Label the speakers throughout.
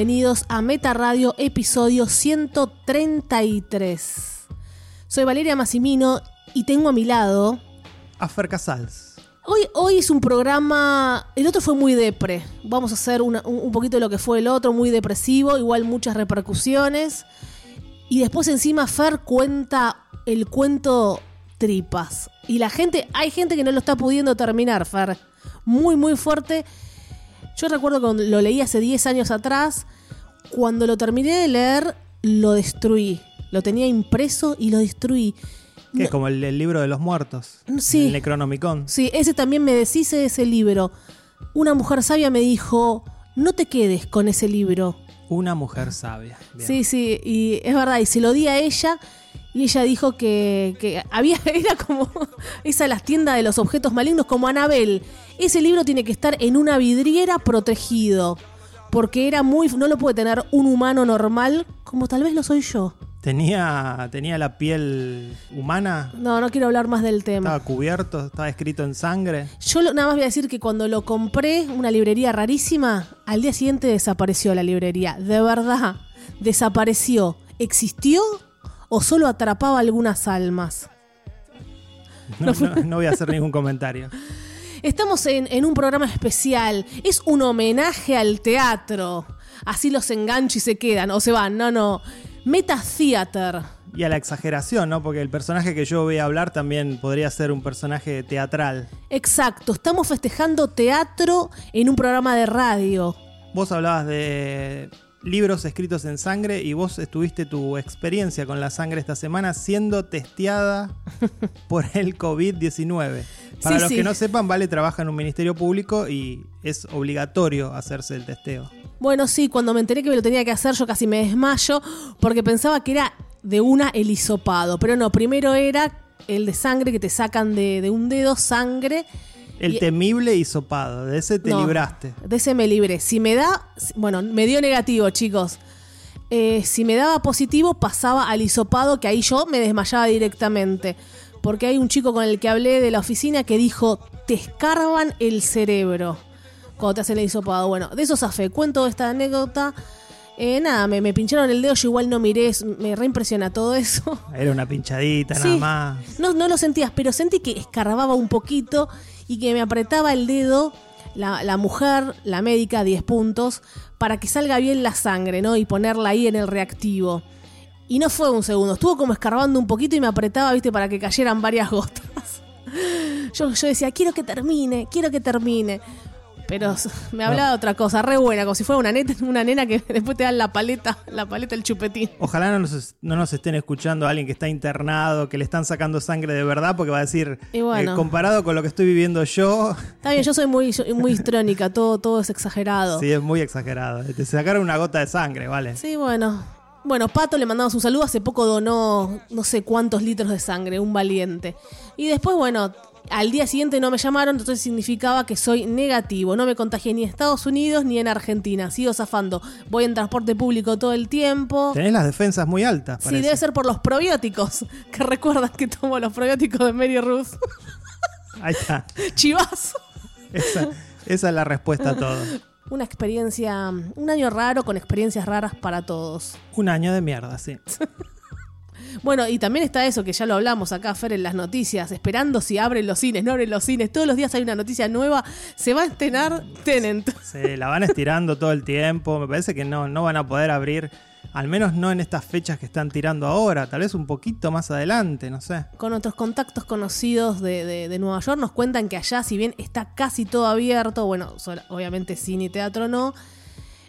Speaker 1: Bienvenidos a Meta Radio, episodio 133. Soy Valeria Massimino y tengo a mi lado.
Speaker 2: a Fer Casals.
Speaker 1: Hoy, hoy es un programa. El otro fue muy depre. Vamos a hacer una- un, un poquito de lo que fue el otro, muy depresivo, igual muchas repercusiones. Y después encima Fer cuenta el cuento tripas. Y la gente, hay gente que no lo está pudiendo terminar, Fer. Muy, muy fuerte. Yo recuerdo cuando lo leí hace 10 años atrás. Cuando lo terminé de leer, lo destruí. Lo tenía impreso y lo destruí.
Speaker 2: Que es como el, el libro de los muertos.
Speaker 1: Sí.
Speaker 2: El Necronomicon.
Speaker 1: Sí, ese también me deshice de ese libro. Una mujer sabia me dijo, no te quedes con ese libro.
Speaker 2: Una mujer sabia. Bien.
Speaker 1: Sí, sí, y es verdad, y se lo di a ella y ella dijo que, que había, era como esa las tiendas de los objetos malignos como Anabel. Ese libro tiene que estar en una vidriera protegido, porque era muy, no lo puede tener un humano normal como tal vez lo soy yo.
Speaker 2: Tenía, tenía la piel humana.
Speaker 1: No, no quiero hablar más del tema.
Speaker 2: Estaba cubierto, estaba escrito en sangre.
Speaker 1: Yo lo- nada más voy a decir que cuando lo compré, una librería rarísima, al día siguiente desapareció la librería. De verdad, desapareció. ¿Existió o solo atrapaba algunas almas?
Speaker 2: No, no- no voy a hacer ningún comentario.
Speaker 1: Estamos en, en un programa especial. Es un homenaje al teatro. Así los engancho y se quedan o se van. No, no. Meta Theater.
Speaker 2: Y a la exageración, ¿no? Porque el personaje que yo voy a hablar también podría ser un personaje teatral.
Speaker 1: Exacto. Estamos festejando teatro en un programa de radio.
Speaker 2: Vos hablabas de libros escritos en sangre y vos estuviste tu experiencia con la sangre esta semana siendo testeada por el COVID-19. Para
Speaker 1: Sí,
Speaker 2: los
Speaker 1: sí.
Speaker 2: que no sepan, Vale trabaja en un ministerio público y es obligatorio hacerse el testeo.
Speaker 1: Bueno, sí, cuando me enteré que me lo tenía que hacer, yo casi me desmayo porque pensaba que era de una el hisopado. Pero no, primero era el de sangre que te sacan de, de un dedo, sangre.
Speaker 2: El
Speaker 1: Y-
Speaker 2: temible hisopado, de ese te
Speaker 1: No,
Speaker 2: libraste.
Speaker 1: De ese me libré. Si me da, bueno, me dio negativo, chicos. Eh, si me daba positivo, pasaba al hisopado, que ahí yo me desmayaba directamente. Porque hay un chico con el que hablé de la oficina que dijo, te escarban el cerebro cuando te hacen el hisopado. Bueno, de eso zafé. Cuento esta anécdota. Eh, nada, me, me pincharon el dedo, yo igual no miré, me reimpresiona todo eso.
Speaker 2: Era una pinchadita
Speaker 1: Sí.
Speaker 2: nada más.
Speaker 1: No, no lo sentías, pero sentí que escarbaba un poquito y que me apretaba el dedo la, la mujer, la médica, 10 puntos, para que salga bien la sangre, ¿no? Y ponerla ahí en el reactivo. Y no fue un segundo, estuvo como escarbando un poquito y me apretaba, viste, para que cayeran varias gotas. Yo, yo decía, quiero que termine, quiero que termine. Pero me hablaba de otra cosa, re buena, como si fuera una, neta, una nena que después te dan la paleta, la paleta, el chupetín.
Speaker 2: Ojalá no nos, no nos estén escuchando alguien que está internado, que le están sacando sangre de verdad, porque va a decir,
Speaker 1: Y bueno.
Speaker 2: eh, comparado con lo que estoy viviendo yo,
Speaker 1: Está bien, yo soy muy, muy histrónica, todo, todo es exagerado.
Speaker 2: sí, es muy exagerado. Te sacaron una gota de sangre, ¿vale?
Speaker 1: Sí, bueno. Bueno, Pato le mandamos un saludo. Hace poco donó no sé cuántos litros de sangre, un valiente. Y después, bueno, al día siguiente no me llamaron, entonces significaba que soy negativo. No me contagié ni en Estados Unidos ni en Argentina. Sigo zafando. Voy en transporte público todo el tiempo.
Speaker 2: Tenés las defensas muy altas,
Speaker 1: Sí, debe ser por los probióticos. Que recuerdan que tomo los probióticos de Mary Ruth.
Speaker 2: Ahí está.
Speaker 1: Chivazo.
Speaker 2: Esa, esa es la respuesta a todo.
Speaker 1: Una experiencia, un año raro con experiencias raras para todos.
Speaker 2: Un año de mierda, sí.
Speaker 1: Bueno, y también está eso que ya lo hablamos acá, Fer, en las noticias, esperando si abren los cines, no abren los cines. Todos los días hay una noticia nueva. Se va a estrenar Tenant.
Speaker 2: Se la van estirando todo el tiempo. Me parece que no, no van a poder abrir Al menos no en estas fechas que están tirando ahora, tal vez un poquito más adelante, no sé.
Speaker 1: Con otros contactos conocidos de, de- de Nueva York nos cuentan que allá, si bien está casi todo abierto, bueno, obviamente cine y teatro no,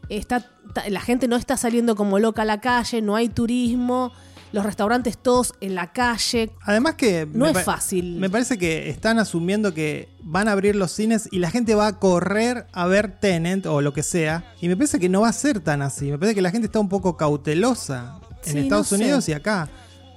Speaker 1: está, la gente no está saliendo como loca a la calle, no hay turismo, los restaurantes todos en la calle.
Speaker 2: Además que...
Speaker 1: No es fácil.
Speaker 2: Me parece que están asumiendo que van a abrir los cines y la gente va a correr a ver Tenant o lo que sea. Y me parece que no va a ser tan así. Me parece que la gente está un poco cautelosa en
Speaker 1: Sí,
Speaker 2: Estados
Speaker 1: no sé.
Speaker 2: Unidos y acá.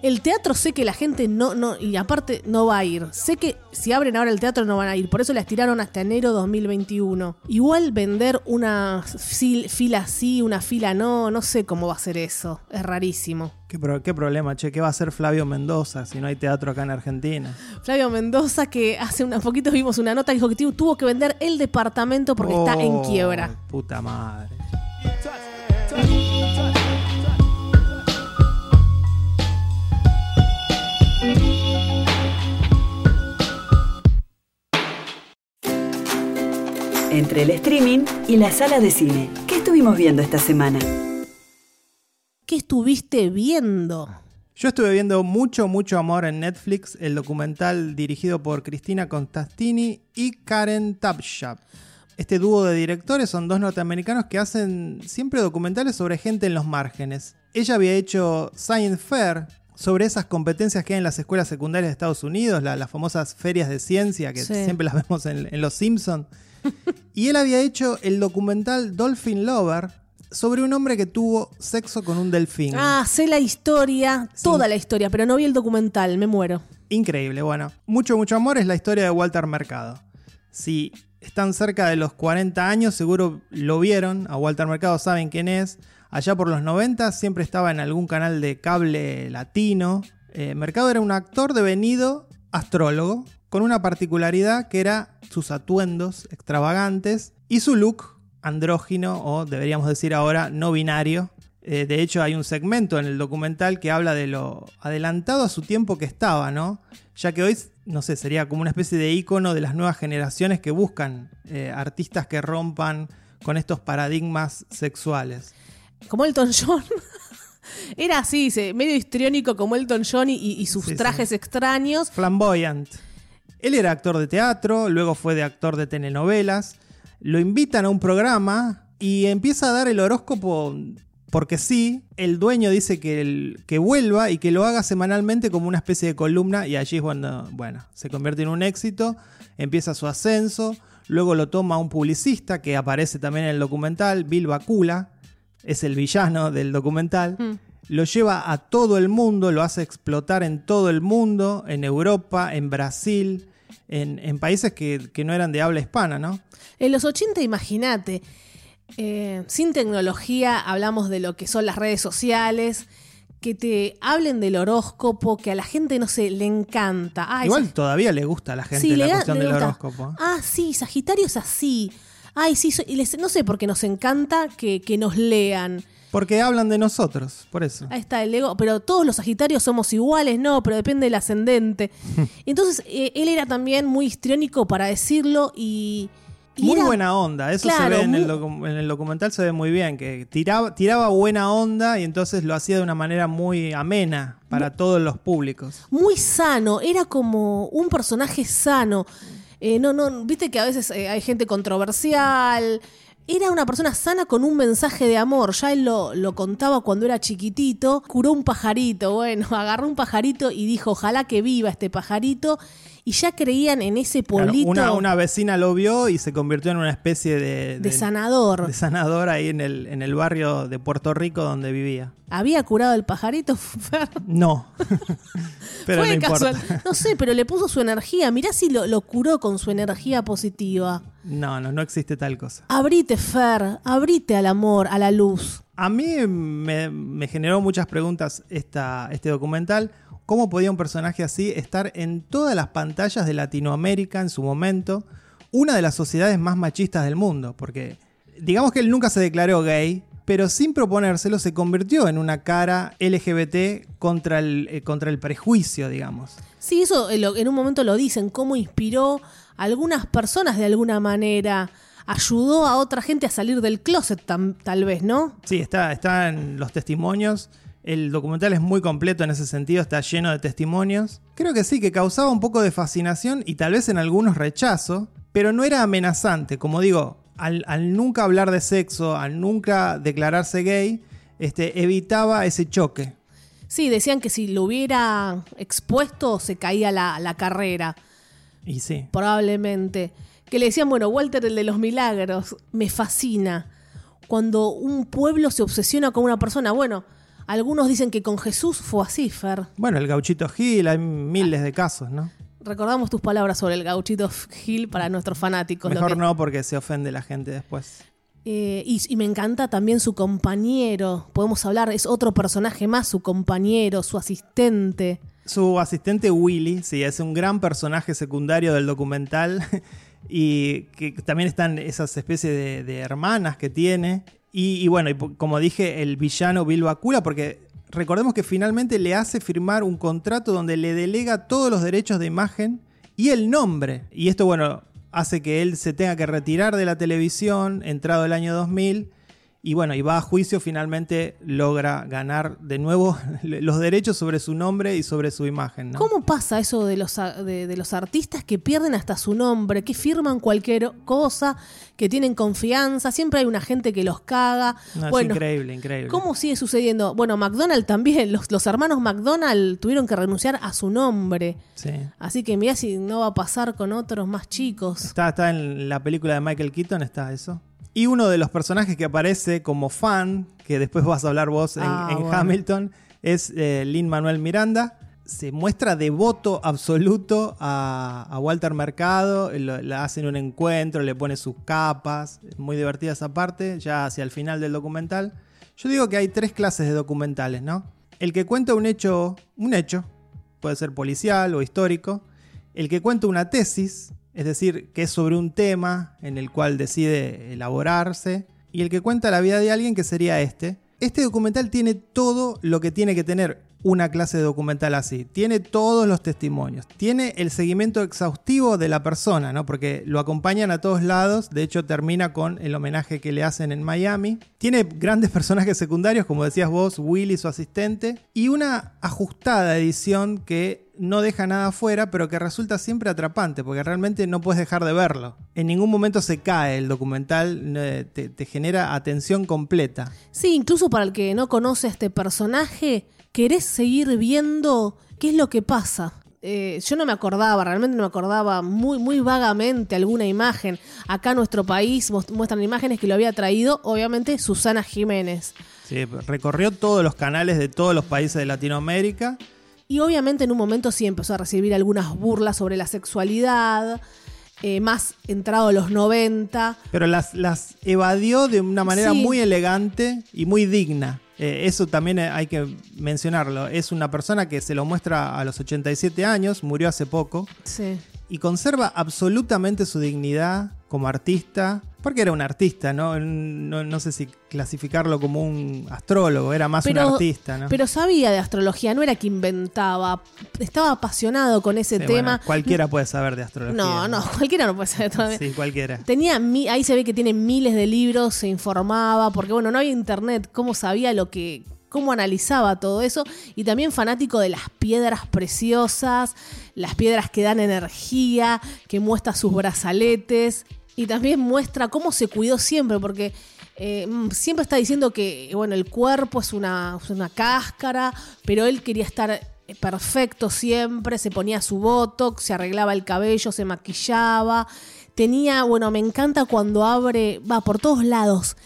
Speaker 1: El teatro sé que la gente no, no, y aparte no va a ir. Sé que si abren ahora el teatro no van a ir. Por eso la estiraron hasta enero 2021. Igual vender una fil- fila sí, una fila no, no sé cómo va a ser eso. Es rarísimo.
Speaker 2: ¿Qué, pro- qué problema, che? ¿Qué va a hacer Flavio Mendoza si no hay teatro acá en Argentina?
Speaker 1: Flavio Mendoza, que hace unos poquitos vimos una nota, dijo que tu- tuvo que vender el departamento porque está en
Speaker 2: Oh,
Speaker 1: quiebra.
Speaker 2: Puta madre.
Speaker 3: Entre el streaming y la sala de cine. ¿Qué estuvimos viendo esta semana?
Speaker 1: ¿Qué estuviste viendo?
Speaker 2: Yo estuve viendo mucho, mucho amor en Netflix, el documental dirigido por Cristina Constantini y Karen Tapshap. Este dúo de directores son dos norteamericanos que hacen siempre documentales sobre gente en los márgenes. Ella había hecho Science Fair sobre esas competencias que hay en las escuelas secundarias de Estados Unidos, la- las famosas ferias de ciencia que
Speaker 1: Sí.
Speaker 2: siempre las vemos en, en Los Simpsons. y él había hecho el documental Dolphin Lover sobre un hombre que tuvo sexo con un delfín.
Speaker 1: Ah, sé la historia, toda la historia, pero no vi el documental, me muero.
Speaker 2: Increíble, bueno. Mucho, mucho amor es la historia de Walter Mercado. Si están cerca de los 40 años, seguro lo vieron. A Walter Mercado saben quién es. Allá por los 90 siempre estaba en algún canal de cable latino. Eh, Mercado era un actor devenido astrólogo, con una particularidad que era sus atuendos extravagantes y su look andrógino, o deberíamos decir ahora no binario. Eh, de hecho, hay un segmento en el documental que habla de lo adelantado a su tiempo que estaba, ¿no? Ya que hoy, no sé, sería como una especie de ícono de las nuevas generaciones que buscan eh, artistas que rompan con estos paradigmas sexuales.
Speaker 1: Como Elton John. Era así, medio histriónico como Elton John y, y sus
Speaker 2: Sí, sí.
Speaker 1: trajes extraños.
Speaker 2: Flamboyant. Él era actor de teatro, luego fue de actor de telenovelas. Lo invitan a un programa y empieza a dar el horóscopo porque sí. El dueño dice que, que vuelva y que lo haga semanalmente como una especie de columna y allí es cuando, bueno, se convierte en un éxito, empieza su ascenso. Luego lo toma un publicista que aparece también en el documental, Bill Bakula, es el villano del documental.
Speaker 1: Mm.
Speaker 2: Lo lleva a todo el mundo, lo hace explotar en todo el mundo, en Europa, en Brasil, en, en países que, que no eran de habla hispana, ¿no?
Speaker 1: En los 80, imagínate, eh, sin tecnología hablamos de lo que son las redes sociales, que te hablen del horóscopo, que a la gente, no sé, le encanta. Ah,
Speaker 2: Igual todavía le gusta a la gente
Speaker 1: Sí,
Speaker 2: la
Speaker 1: le
Speaker 2: cuestión
Speaker 1: le
Speaker 2: del
Speaker 1: gusta.
Speaker 2: horóscopo.
Speaker 1: Ah, sí, Sagitario es así. Ay, sí, so- y les- no sé por qué nos encanta que, que nos lean.
Speaker 2: Porque hablan de nosotros, por eso.
Speaker 1: Ahí está el ego, pero todos los Sagitarios somos iguales, no, pero depende del ascendente. Entonces, eh, él era también muy histriónico para decirlo y. y
Speaker 2: Muy
Speaker 1: era-
Speaker 2: buena onda, eso
Speaker 1: Claro,
Speaker 2: se ve en el,
Speaker 1: muy-
Speaker 2: docu- en el documental, se ve muy bien, que tiraba, tiraba buena onda y entonces lo hacía de una manera muy amena para todos los públicos.
Speaker 1: muy sano, era como un personaje sano. Eh, no, no, viste que a veces eh, hay gente controversial. Era una persona sana con un mensaje de amor. Ya él lo, lo contaba cuando era chiquitito. Curó un pajarito. Bueno, agarró un pajarito y dijo, ojalá que viva este pajarito. Y ya creían en ese
Speaker 2: Claro,
Speaker 1: pueblito
Speaker 2: una, una vecina lo vio y se convirtió en una especie de,
Speaker 1: de sanador.
Speaker 2: de sanador ahí en el, en el barrio de Puerto Rico donde vivía.
Speaker 1: ¿Había curado el pajarito? Fer?
Speaker 2: No. Pero
Speaker 1: Fue
Speaker 2: no importa.
Speaker 1: casual. No sé, pero le puso su energía. Mirá si lo, lo curó con su energía positiva.
Speaker 2: No, no, no existe tal cosa.
Speaker 1: Abrite, Fer, abrite al amor, a la luz.
Speaker 2: A mí me, me generó muchas preguntas esta, este documental. ¿Cómo podía un personaje así estar en todas las pantallas de Latinoamérica en su momento? Una de las sociedades más machistas del mundo. Porque digamos que él nunca se declaró gay, pero sin proponérselo se convirtió en una cara LGBT contra el, eh, contra el prejuicio, digamos.
Speaker 1: Sí, eso eh, en un momento lo dicen, cómo inspiró a algunas personas de alguna manera ayudó a otra gente a salir del closet tam- tal vez, ¿no?
Speaker 2: Sí, está, está en los testimonios. El documental es muy completo en ese sentido, está lleno de testimonios. Creo que sí, que causaba un poco de fascinación y tal vez en algunos rechazo, pero no era amenazante. Como digo, al, al nunca hablar de sexo, al nunca declararse gay, este, evitaba ese choque.
Speaker 1: Sí, decían que si lo hubiera expuesto se caía la, la carrera,
Speaker 2: Y sí,
Speaker 1: probablemente. Que le decían, bueno, Walter el de los milagros, me fascina. Cuando un pueblo se obsesiona con una persona, bueno, algunos dicen que con Jesús fue así, Fer.
Speaker 2: bueno, el gauchito Gil, hay miles de casos, ¿no?
Speaker 1: Recordamos tus palabras sobre el gauchito Gil para nuestros fanáticos. lo
Speaker 2: Mejor
Speaker 1: que-
Speaker 2: no porque se ofende la gente después.
Speaker 1: Eh, y, y me encanta también su compañero. Podemos hablar, es otro personaje más, su compañero, su asistente.
Speaker 2: Su asistente Willy, sí, es un gran personaje secundario del documental y que también están esas especies de, de hermanas que tiene. Y, bueno, y como dije, el villano Bill Bakula, porque recordemos que finalmente le hace firmar un contrato donde le delega todos los derechos de imagen y el nombre. Y esto, bueno, hace que él se tenga que retirar de la televisión entrado el año 2000. Y bueno, y va a juicio, finalmente logra ganar de nuevo los derechos sobre su nombre y sobre su imagen. ¿no?
Speaker 1: ¿Cómo pasa eso de los, de, de los artistas que pierden hasta su nombre, que firman cualquier cosa, que tienen confianza? Siempre hay una gente que los caga.
Speaker 2: No, es increíble, increíble.
Speaker 1: ¿cómo sigue sucediendo? Bueno, McDonald también, los, los hermanos McDonald tuvieron que renunciar a su nombre.
Speaker 2: Sí.
Speaker 1: Así que mirá si no va a pasar con otros más chicos.
Speaker 2: Está, está en la película de Michael Keaton, está eso. Y uno de los personajes que aparece como fan, que después vas a hablar vos en,
Speaker 1: Ah,
Speaker 2: en
Speaker 1: bueno.
Speaker 2: Hamilton, es Lin Manuel Miranda. Se muestra devoto absoluto a, a Walter Mercado, lo- le hacen un encuentro, le pone sus capas, muy divertida esa parte, ya hacia el final del documental. Yo digo que hay tres clases de documentales, ¿no? El que cuenta un hecho, un hecho, puede ser policial o histórico, el que cuenta una tesis, es decir, que es sobre un tema en el cual decide elaborarse, y el que cuenta la vida de alguien, que sería este. Este documental tiene todo lo que tiene que tener una clase de documental así. Tiene todos los testimonios. Tiene el seguimiento exhaustivo de la persona, ¿no? Porque lo acompañan a todos lados. De hecho, termina con el homenaje que le hacen en Miami. Tiene grandes personajes secundarios, como decías vos, Willy, su asistente. Y una ajustada edición que no deja nada afuera, pero que resulta siempre atrapante, porque realmente no puedes dejar de verlo. En ningún momento se cae el documental, eh, te, te genera atención completa.
Speaker 1: Sí, incluso para el que no conoce a este personaje, querés seguir viendo qué es lo que pasa. Eh, yo no me acordaba, realmente no me acordaba muy, muy vagamente alguna imagen. Acá en nuestro país muestran imágenes que lo había traído, obviamente, Susana Jiménez.
Speaker 2: Sí, recorrió todos los canales de todos los países de Latinoamérica.
Speaker 1: Y obviamente en un momento sí empezó a recibir algunas burlas sobre la sexualidad, eh, más entrado a los 90.
Speaker 2: Pero las, las evadió de una manera
Speaker 1: Sí.
Speaker 2: muy elegante y muy digna. Eh, eso también hay que mencionarlo. Es una persona que se lo muestra a los 87 años, murió hace poco,
Speaker 1: Sí.
Speaker 2: y conserva absolutamente su dignidad como artista, porque era un artista, ¿no? No, no sé si clasificarlo como un astrólogo, era más un artista, ¿no?
Speaker 1: pero sabía de astrología, no era que inventaba, estaba apasionado con ese
Speaker 2: Sí,
Speaker 1: tema.
Speaker 2: bueno, cualquiera puede saber de astrología.
Speaker 1: no, no, cualquiera no puede saber todavía.
Speaker 2: Sí, cualquiera.
Speaker 1: Tenía, ahí se ve que tiene miles de libros, se informaba, porque bueno, no había internet, cómo sabía lo que, cómo analizaba todo eso, y también fanático de las piedras preciosas, las piedras que dan energía, que muestra sus brazaletes, y también muestra cómo se cuidó siempre, porque eh, mm, siempre está diciendo que, bueno, el cuerpo es una, es una cáscara, pero él quería estar perfecto siempre, se ponía su botox, se arreglaba el cabello, se maquillaba. Tenía, bueno, me encanta cuando abre, va por todos lados,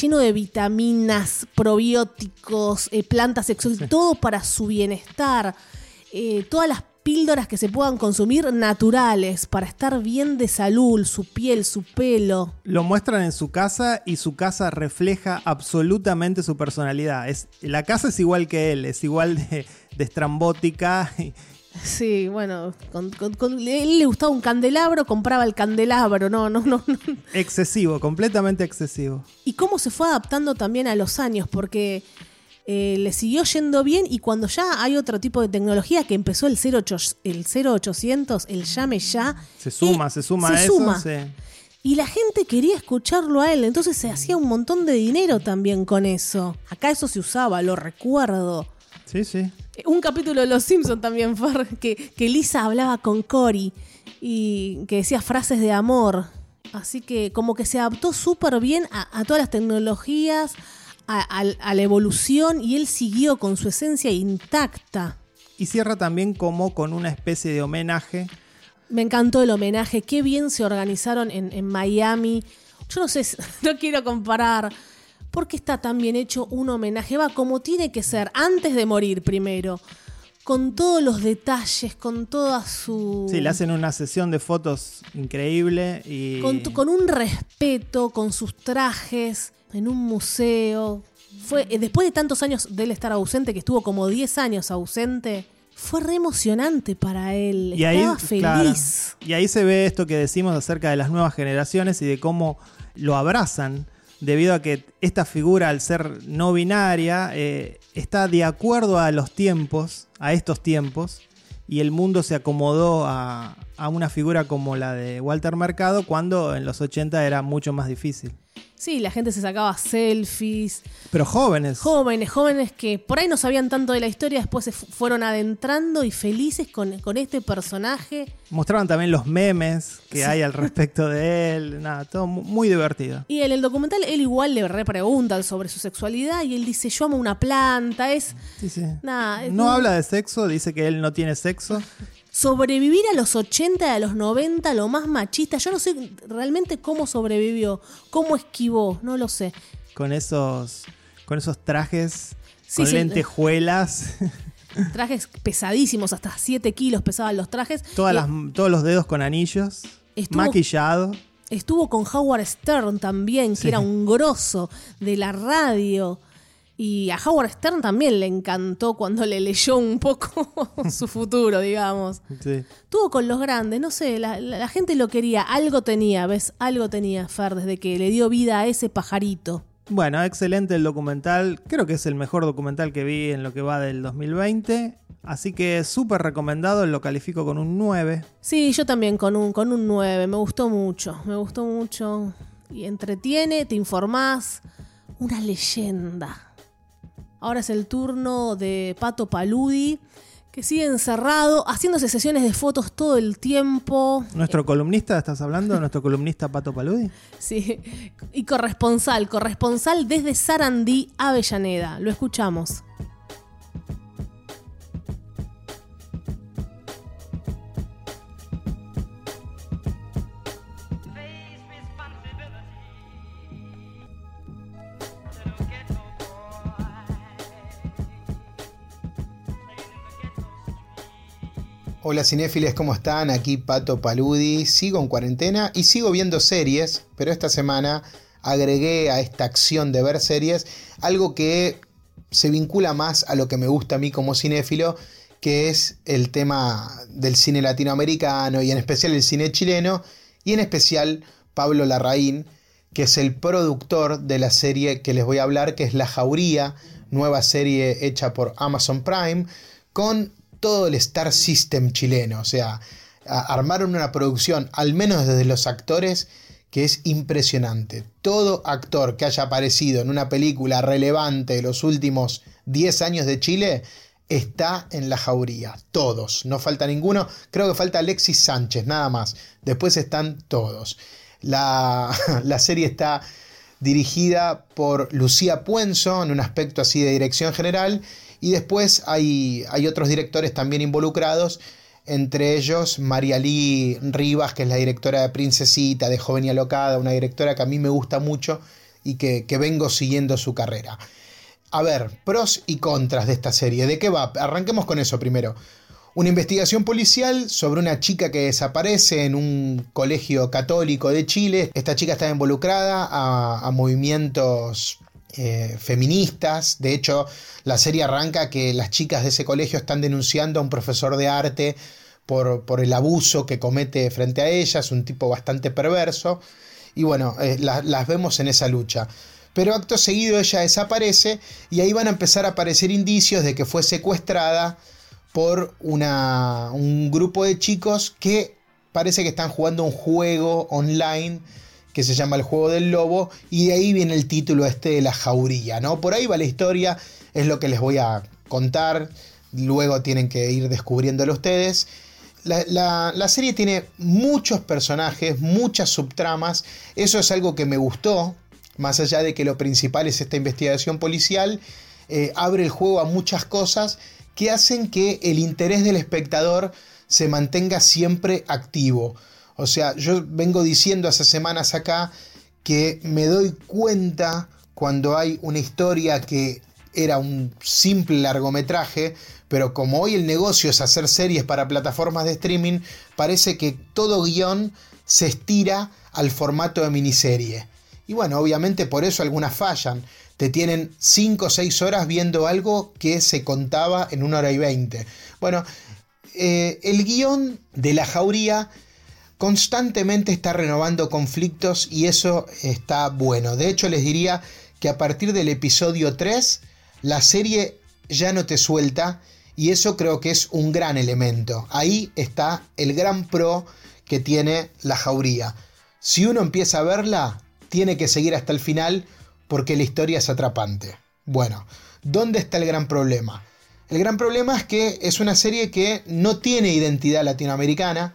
Speaker 1: lleno de vitaminas, probióticos, eh, plantas exóticas, todo para su bienestar. Eh, todas las píldoras que se puedan consumir naturales para estar bien de salud, su piel, su pelo.
Speaker 2: Lo muestran en su casa y su casa refleja absolutamente su personalidad. Es, la casa es igual que él, es igual de, de estrambótica.
Speaker 1: Sí, bueno, con, con- con- él le gustaba un candelabro, compraba el candelabro, no, no, no, no.
Speaker 2: Excesivo, completamente excesivo.
Speaker 1: Y cómo se fue adaptando también a los años, porque eh, le siguió yendo bien y cuando ya hay otro tipo de tecnología que empezó el, 08, el 0800, el llame ya,
Speaker 2: Se suma,
Speaker 1: eh,
Speaker 2: se suma
Speaker 1: se
Speaker 2: a eso.
Speaker 1: suma.
Speaker 2: sí.
Speaker 1: Y la gente quería escucharlo a él, entonces se hacía un montón de dinero también con eso. Acá eso se usaba, lo recuerdo.
Speaker 2: Sí, sí.
Speaker 1: Un capítulo de Los Simpsons también, Fer, que, que Lisa hablaba con Cory y que decía frases de amor. Así que como que se adaptó súper bien a, a todas las tecnologías, a, a- a la evolución y él siguió con su esencia intacta.
Speaker 2: Y cierra también como con una especie de homenaje.
Speaker 1: Me encantó el homenaje, qué bien se organizaron en, en Miami. Yo no sé, no quiero comparar. ¿Por qué está tan bien hecho un homenaje? Va como tiene que ser, antes de morir primero. Con todos los detalles, con toda su...
Speaker 2: Sí, le hacen una sesión de fotos increíble y...
Speaker 1: con un respeto, con sus trajes, en un museo. Fue, eh, después de tantos años de él estar ausente, que estuvo como 10 años ausente, fue re emocionante para él.
Speaker 2: Y ahí,
Speaker 1: Estaba
Speaker 2: claro,
Speaker 1: feliz.
Speaker 2: y ahí se ve esto que decimos acerca de las nuevas generaciones y de cómo lo abrazan, debido a que esta figura, al ser no binaria, eh, está de acuerdo a los tiempos, a estos tiempos, y el mundo se acomodó a, a una figura como la de Walter Mercado, cuando en los 80 era mucho más difícil.
Speaker 1: Sí, la gente se sacaba selfies.
Speaker 2: Pero jóvenes.
Speaker 1: Jóvenes, jóvenes que por ahí no sabían tanto de la historia, después se fu- fueron adentrando y felices con, con este personaje.
Speaker 2: Mostraban también los memes que hay al respecto de él. Nada, todo mu- muy divertido.
Speaker 1: Y en el documental él igual le repreguntan sobre su sexualidad y él dice, yo amo una planta, es
Speaker 2: Sí, sí.
Speaker 1: nada, es
Speaker 2: No
Speaker 1: un-
Speaker 2: habla de sexo, dice que él no tiene sexo.
Speaker 1: sobrevivir a los 80 y a los 90, lo más machista. Yo no sé realmente cómo sobrevivió, cómo esquivó, no lo sé.
Speaker 2: Con esos, con esos trajes,
Speaker 1: Sí,
Speaker 2: con
Speaker 1: sí.
Speaker 2: lentejuelas,
Speaker 1: Trajes pesadísimos, hasta 7 kilos pesaban los trajes.
Speaker 2: todas las, todos los dedos con anillos,
Speaker 1: Estuvo-
Speaker 2: maquillado.
Speaker 1: Estuvo con Howard Stern también, que
Speaker 2: Sí.
Speaker 1: era un grosso de la radio. Y a Howard Stern también le encantó cuando le leyó un poco su futuro, digamos.
Speaker 2: Sí.
Speaker 1: Estuvo con los grandes, no sé, la, la- la gente lo quería, algo tenía, ¿ves? Algo tenía Fer desde que le dio vida a ese pajarito.
Speaker 2: Bueno, excelente el documental. Creo que es el mejor documental que vi en lo que va del 2020. Así que súper recomendado, lo califico con un 9.
Speaker 1: Sí, yo también con un, con un 9, me gustó mucho, me gustó mucho. Y entretiene, te informás. Una leyenda. Ahora es el turno de Pato Paludi, que sigue encerrado, haciéndose sesiones de fotos todo el tiempo.
Speaker 2: ¿Nuestro columnista estás hablando? ¿Nuestro columnista Pato Paludi?
Speaker 1: Sí, y corresponsal, corresponsal desde Sarandí, Avellaneda. Lo escuchamos.
Speaker 4: Hola cinéfiles, ¿cómo están? Aquí Pato Paludi. Sigo en cuarentena y sigo viendo series, pero esta semana agregué a esta acción de ver series algo que se vincula más a lo que me gusta a mí como cinéfilo, que es el tema del cine latinoamericano y en especial el cine chileno y en especial Pablo Larraín, que es el productor de la serie que les voy a hablar, que es La Jauría, nueva serie hecha por Amazon Prime, con todo el Star System chileno. O sea, armaron una producción, al menos desde los actores, que es impresionante. Todo actor que haya aparecido en una película relevante de los últimos 10 años de Chile está en la jauría. Todos, no falta ninguno. Creo que falta Alexis Sánchez, nada más. Después están todos. La, la serie está dirigida por Lucía Puenzo en un aspecto así de dirección general y después hay, hay otros directores también involucrados, entre ellos María Lee Rivas, que es la directora de Princesita, de Joven y Alocada, una directora que a mí me gusta mucho y que, que vengo siguiendo su carrera. A ver, pros y contras de esta serie. ¿De qué va? Arranquemos con eso primero. Una investigación policial sobre una chica que desaparece en un colegio católico de Chile. Esta chica está involucrada a movimientos eh, feministas. De hecho, la serie arranca que las chicas de ese colegio están denunciando a un profesor de arte por, el abuso que comete frente a ellas, un tipo bastante perverso. Y bueno, eh, la- las vemos en esa lucha. Pero acto seguido ella desaparece y ahí van a empezar a aparecer indicios de que fue secuestrada por un grupo de chicos que parece que están jugando un juego online que se llama El juego del lobo, y de ahí viene el título este de la jauría, ¿no? Por ahí va la historia, es lo que les voy a contar, luego tienen que ir descubriéndolo ustedes. La, la- la serie tiene muchos personajes, muchas subtramas, eso es algo que me gustó, más allá de que lo principal es esta investigación policial, eh, abre el juego a muchas cosas que hacen que el interés del espectador se mantenga siempre activo. O sea, yo vengo diciendo hace semanas acá que me doy cuenta cuando hay una historia que era un simple largometraje, pero como hoy el negocio es hacer series para plataformas de streaming, parece que todo guion se estira al formato de miniserie. Y bueno, obviamente por eso algunas fallan. Te tienen 5 o 6 horas viendo algo que se contaba en una hora y 20. Bueno, eh, el guion de la jauría constantemente está renovando conflictos y eso está bueno. De hecho, les diría que a partir del episodio 3, la serie ya no te suelta y eso creo que es un gran elemento. Ahí está el gran pro que tiene la jauría. Si uno empieza a verla, tiene que seguir hasta el final porque la historia es atrapante. Bueno, ¿dónde está el gran problema? El gran problema es que es una serie que no tiene identidad latinoamericana,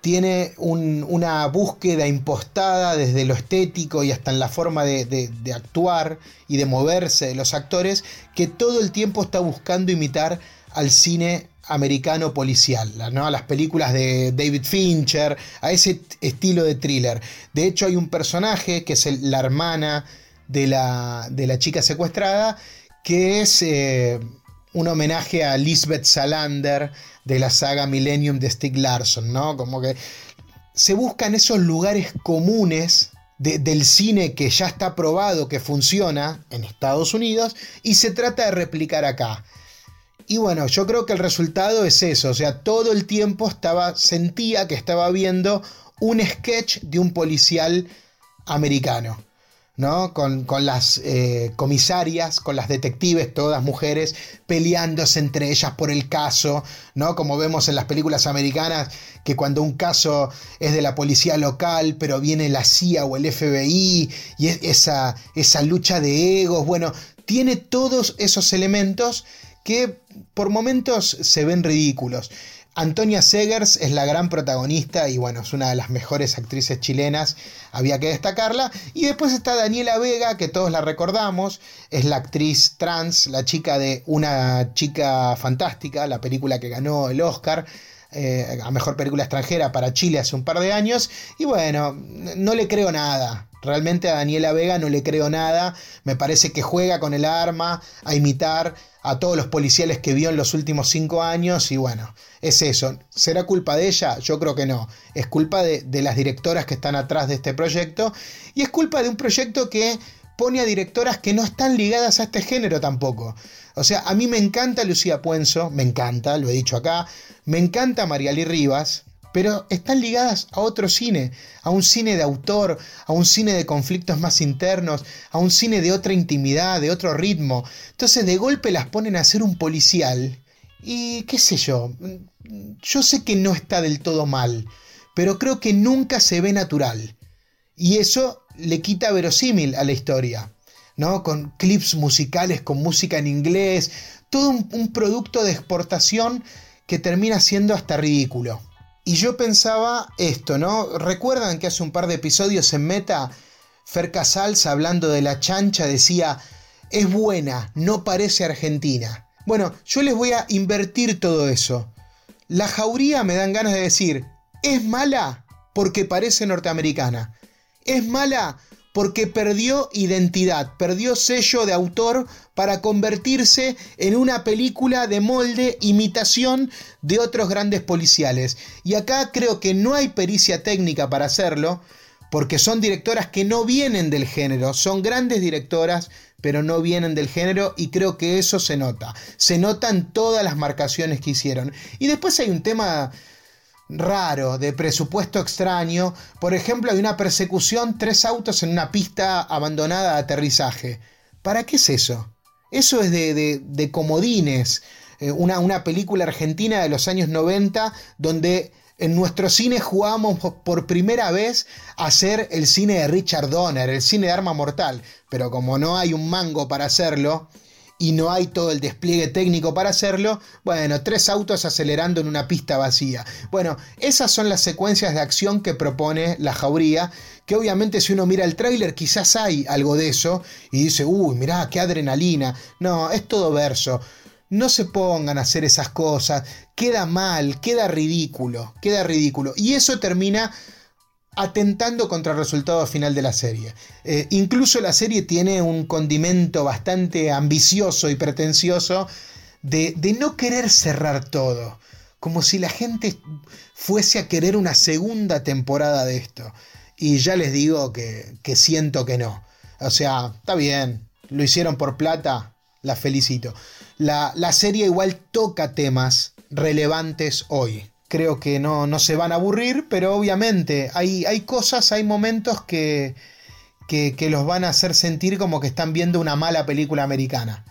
Speaker 4: tiene un- una búsqueda impostada desde lo estético y hasta en la forma de, actuar y de moverse de los actores, que todo el tiempo está buscando imitar al cine americano policial, a las películas de David Fincher, a ese estilo de thriller. De hecho, hay un personaje que es la hermana de la, de la chica secuestrada, que es eh, un homenaje a Lisbeth Salander de la saga Millennium de Stieg Larsson, ¿no? Como que se buscan esos lugares comunes de- del cine que ya está probado que funciona en Estados Unidos y se trata de replicar acá. Y bueno, yo creo que el resultado es eso, o sea, todo el tiempo estaba, sentía que estaba viendo un sketch de un policial americano. ¿No? Con, con las eh, comisarias, con las detectives, todas mujeres, peleándose entre ellas por el caso, ¿no? Como vemos en las películas americanas, que cuando un caso es de la policía local, pero viene la CIA o el FBI, y es- esa, esa lucha de egos, bueno, tiene todos esos elementos que por momentos se ven ridículos. Antonia Segers es la gran protagonista y bueno, es una de las mejores actrices chilenas, había que destacarla. Y después está Daniela Vega, que todos la recordamos, es la actriz trans, la chica de Una chica fantástica, la película que ganó el Oscar. eh, a mejor película extranjera para Chile hace un par de años y bueno, no le creo nada, realmente a Daniela Vega no le creo nada, me parece que juega con el arma a imitar a todos los policiales que vio en los últimos cinco años y bueno, es eso. ¿Será culpa de ella? Yo creo que no. Es culpa de, las directoras que están atrás de este proyecto y es culpa de un proyecto que pone a directoras que no están ligadas a este género tampoco. O sea, a mí me encanta Lucía Puenzo, me encanta, lo he dicho acá, me encanta Mariali Rivas, pero están ligadas a otro cine, a un cine de autor, a un cine de conflictos más internos, a un cine de otra intimidad, de otro ritmo. Entonces de golpe las ponen a hacer un policial y qué sé yo, yo sé que no está del todo mal, pero creo que nunca se ve natural. Y eso le quita verosímil a la historia, ¿no? Con clips musicales, con música en inglés, todo un, un producto de exportación que termina siendo hasta ridículo. Y yo pensaba esto, ¿no? ¿Recuerdan que hace un par de episodios en Meta, Fer Casals, hablando de la chancha, decía, es buena, no parece argentina? Bueno, yo les voy a invertir todo eso. La jauría me dan ganas de decir, es mala porque parece norteamericana. Es mala porque perdió identidad, perdió sello de autor para convertirse en una película de molde, imitación de otros grandes policiales. Y acá creo que no hay pericia técnica para hacerlo, porque son directoras que no vienen del género, son grandes directoras, pero no vienen del género y creo que eso se nota. Se notan todas las marcaciones que hicieron. Y después hay un tema raro, de presupuesto extraño. Por ejemplo, hay una persecución, tres autos en una pista abandonada de aterrizaje. ¿Para qué es eso? Eso es de, de- de comodines. Eh, una, una película argentina de los años 90 donde En nuestro cine jugamos por primera vez a hacer el cine de Richard Donner, el cine de Arma Mortal. Pero como no hay un mango para hacerlo y no hay todo el despliegue técnico para hacerlo, bueno, tres autos acelerando en una pista vacía. Bueno, esas son las secuencias de acción que propone la jauría, que obviamente si uno mira el tráiler quizás hay algo de eso y dice, uy, mirá, qué adrenalina. No, es todo verso. No se pongan a hacer esas cosas, queda mal, queda ridículo, queda ridículo. Y eso termina atentando contra el resultado final de la serie. Eh, incluso la serie tiene un condimento bastante ambicioso y pretencioso de, no querer cerrar todo, como si la gente fuese a querer una segunda temporada de esto. Y ya les digo que, siento que no. O sea, está bien, lo hicieron por plata, la felicito. La serie igual toca temas relevantes hoy. Creo que no, no se van a aburrir, pero obviamente hay, hay cosas, hay momentos que, que, que los van a hacer sentir como que están viendo una mala película americana.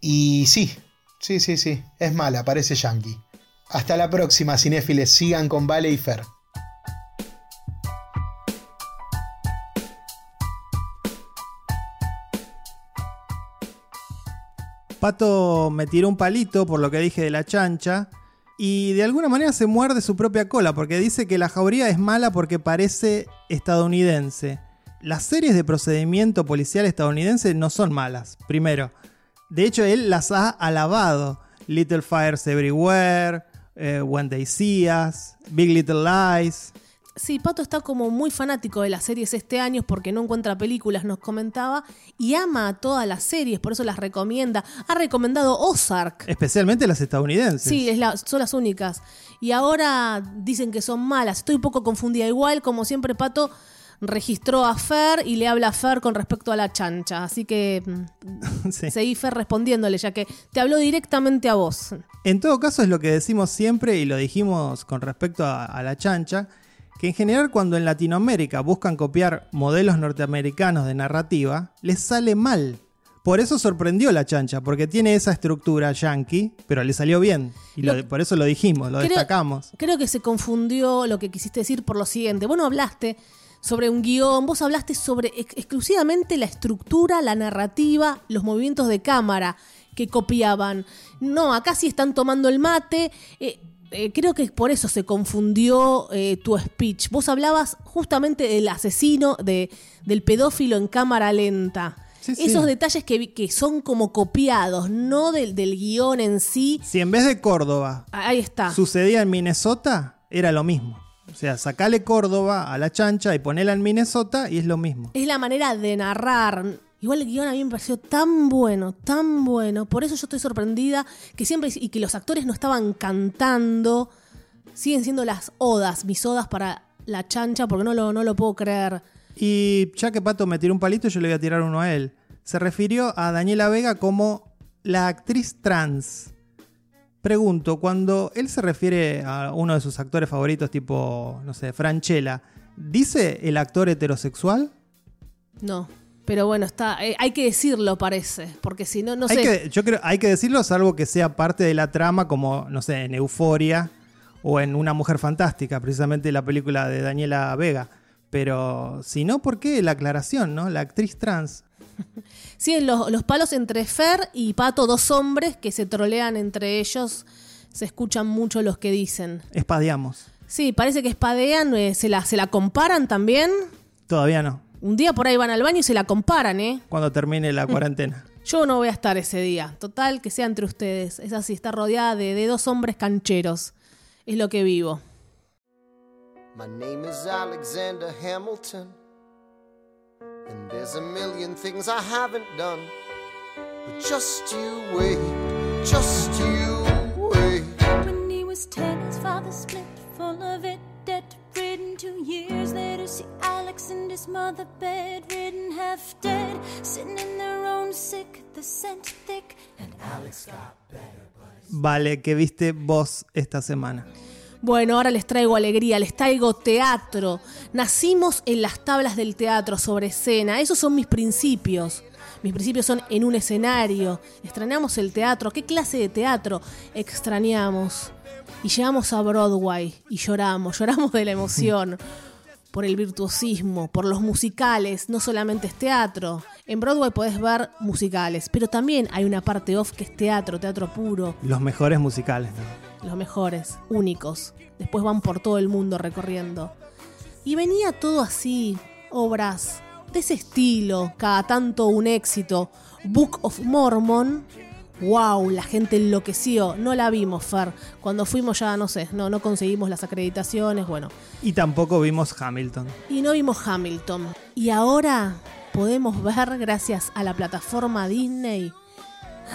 Speaker 4: Y sí, sí, sí, sí, es mala, parece yankee. Hasta la próxima, cinéfiles, sigan con Vale y Fer.
Speaker 2: Pato me tiró un palito por lo que dije de la chancha y de alguna manera se muerde su propia cola porque dice que la jauría es mala porque parece estadounidense. Las series de procedimiento policial estadounidense no son malas, primero. De hecho, él las ha alabado. Little Fires Everywhere, eh, When They See Us, Big Little Lies.
Speaker 1: Sí, Pato está como muy fanático de las series este año porque no encuentra películas, nos comentaba, y ama a todas las series, por eso las recomienda. Ha recomendado Ozark.
Speaker 2: Especialmente las estadounidenses.
Speaker 1: Sí, es la- son las únicas. Y ahora dicen que son malas. Estoy un poco confundida. Igual, como siempre, Pato registró a Fer y le habla a Fer con respecto a la chancha. Así que mm,
Speaker 2: Sí.
Speaker 1: seguí Fer respondiéndole, ya que te habló directamente a vos.
Speaker 2: En todo caso es lo que decimos siempre y lo dijimos con respecto a, a la chancha, que en general cuando en Latinoamérica buscan copiar modelos norteamericanos de narrativa, les sale mal. Por eso sorprendió la chancha, porque tiene esa estructura yankee, pero le salió bien. Y lo-
Speaker 1: Lo-
Speaker 2: por eso lo dijimos, lo
Speaker 1: Creo-
Speaker 2: destacamos.
Speaker 1: Creo que se confundió lo que quisiste decir por lo siguiente. Vos no hablaste sobre un guion, vos hablaste sobre ex- exclusivamente la estructura, la narrativa, los movimientos de cámara que copiaban. No, acá sí están tomando el mate. eh, eh, creo que por eso se confundió eh, tu speech. Vos hablabas justamente del asesino, de, del pedófilo en cámara lenta.
Speaker 2: Sí, sí.
Speaker 1: Esos detalles que, que son como copiados, no del, del guion en sí.
Speaker 2: Si en vez de Córdoba
Speaker 1: Ahí está.
Speaker 2: sucedía en Minnesota, era lo mismo. O sea, sacale Córdoba a la chancha y ponela en Minnesota y es lo mismo.
Speaker 1: Es la manera de narrar. Igual el guion a mí me pareció tan bueno, tan bueno. Por eso yo estoy sorprendida que siempre y que los actores no estaban cantando. Siguen siendo las odas, mis odas para la chancha, porque no lo, no lo puedo creer.
Speaker 2: Y ya que Pato me tiró un palito, yo le voy a tirar uno a él. Se refirió a Daniela Vega como la actriz trans. Pregunto, cuando él se refiere a uno de sus actores favoritos, tipo, no sé, Franchella, ¿dice el actor heterosexual?
Speaker 1: No. Pero bueno, está. eh, hay que decirlo, parece. Porque si no, no
Speaker 2: hay
Speaker 1: sé.
Speaker 2: que, yo creo, hay que decirlo, salvo que sea parte de la trama, como, no sé, en Euforia o en Una Mujer Fantástica, precisamente la película de Daniela Vega. Pero si no, ¿por qué la aclaración, no? La actriz trans.
Speaker 1: Sí, los, los palos entre Fer y Pato, dos hombres que se trolean entre ellos. Se escuchan mucho los que dicen.
Speaker 2: Espadeamos.
Speaker 1: Sí, parece que espadean, eh, se, la, se la comparan también.
Speaker 2: Todavía no.
Speaker 1: Un día por ahí van al baño y se la comparan, ¿eh?
Speaker 2: Cuando termine la cuarentena.
Speaker 1: Yo no voy a estar ese día. Total, que sea entre ustedes. Es así, está rodeada de, de dos hombres cancheros. Es lo que vivo.
Speaker 5: My name is Alexander Hamilton, and there's a million things I haven't done. But just you wait, just you wait.
Speaker 6: When he was ten, his father split, full of it. Two years later, see Alex and his mother bedridden, half dead, sitting in their own sick, the scent thick, and Alex got
Speaker 2: Vale, ¿qué viste vos esta semana?
Speaker 1: Bueno, ahora les traigo alegría, les traigo teatro. Nacimos en las tablas del teatro sobre escena. Esos son mis principios. Mis principios son en un escenario. Extrañamos el teatro. ¿Qué clase de teatro extrañamos? Y llegamos a Broadway y lloramos, lloramos de la emoción. Por el virtuosismo, por los musicales, no solamente es teatro. En Broadway podés ver musicales, pero también hay una parte off que es teatro, teatro puro,
Speaker 2: Los mejores musicales. ¿no?
Speaker 1: los mejores, únicos. Después van por todo el mundo recorriendo. Y venía todo así, obras de ese estilo, cada tanto un éxito. Book of Mormon. ¡Wow! La gente enloqueció. No la vimos, Fer. Cuando fuimos ya, no sé, no, no conseguimos las acreditaciones, bueno.
Speaker 2: Y tampoco vimos Hamilton.
Speaker 1: Y no vimos Hamilton. Y ahora podemos ver, gracias a la plataforma Disney,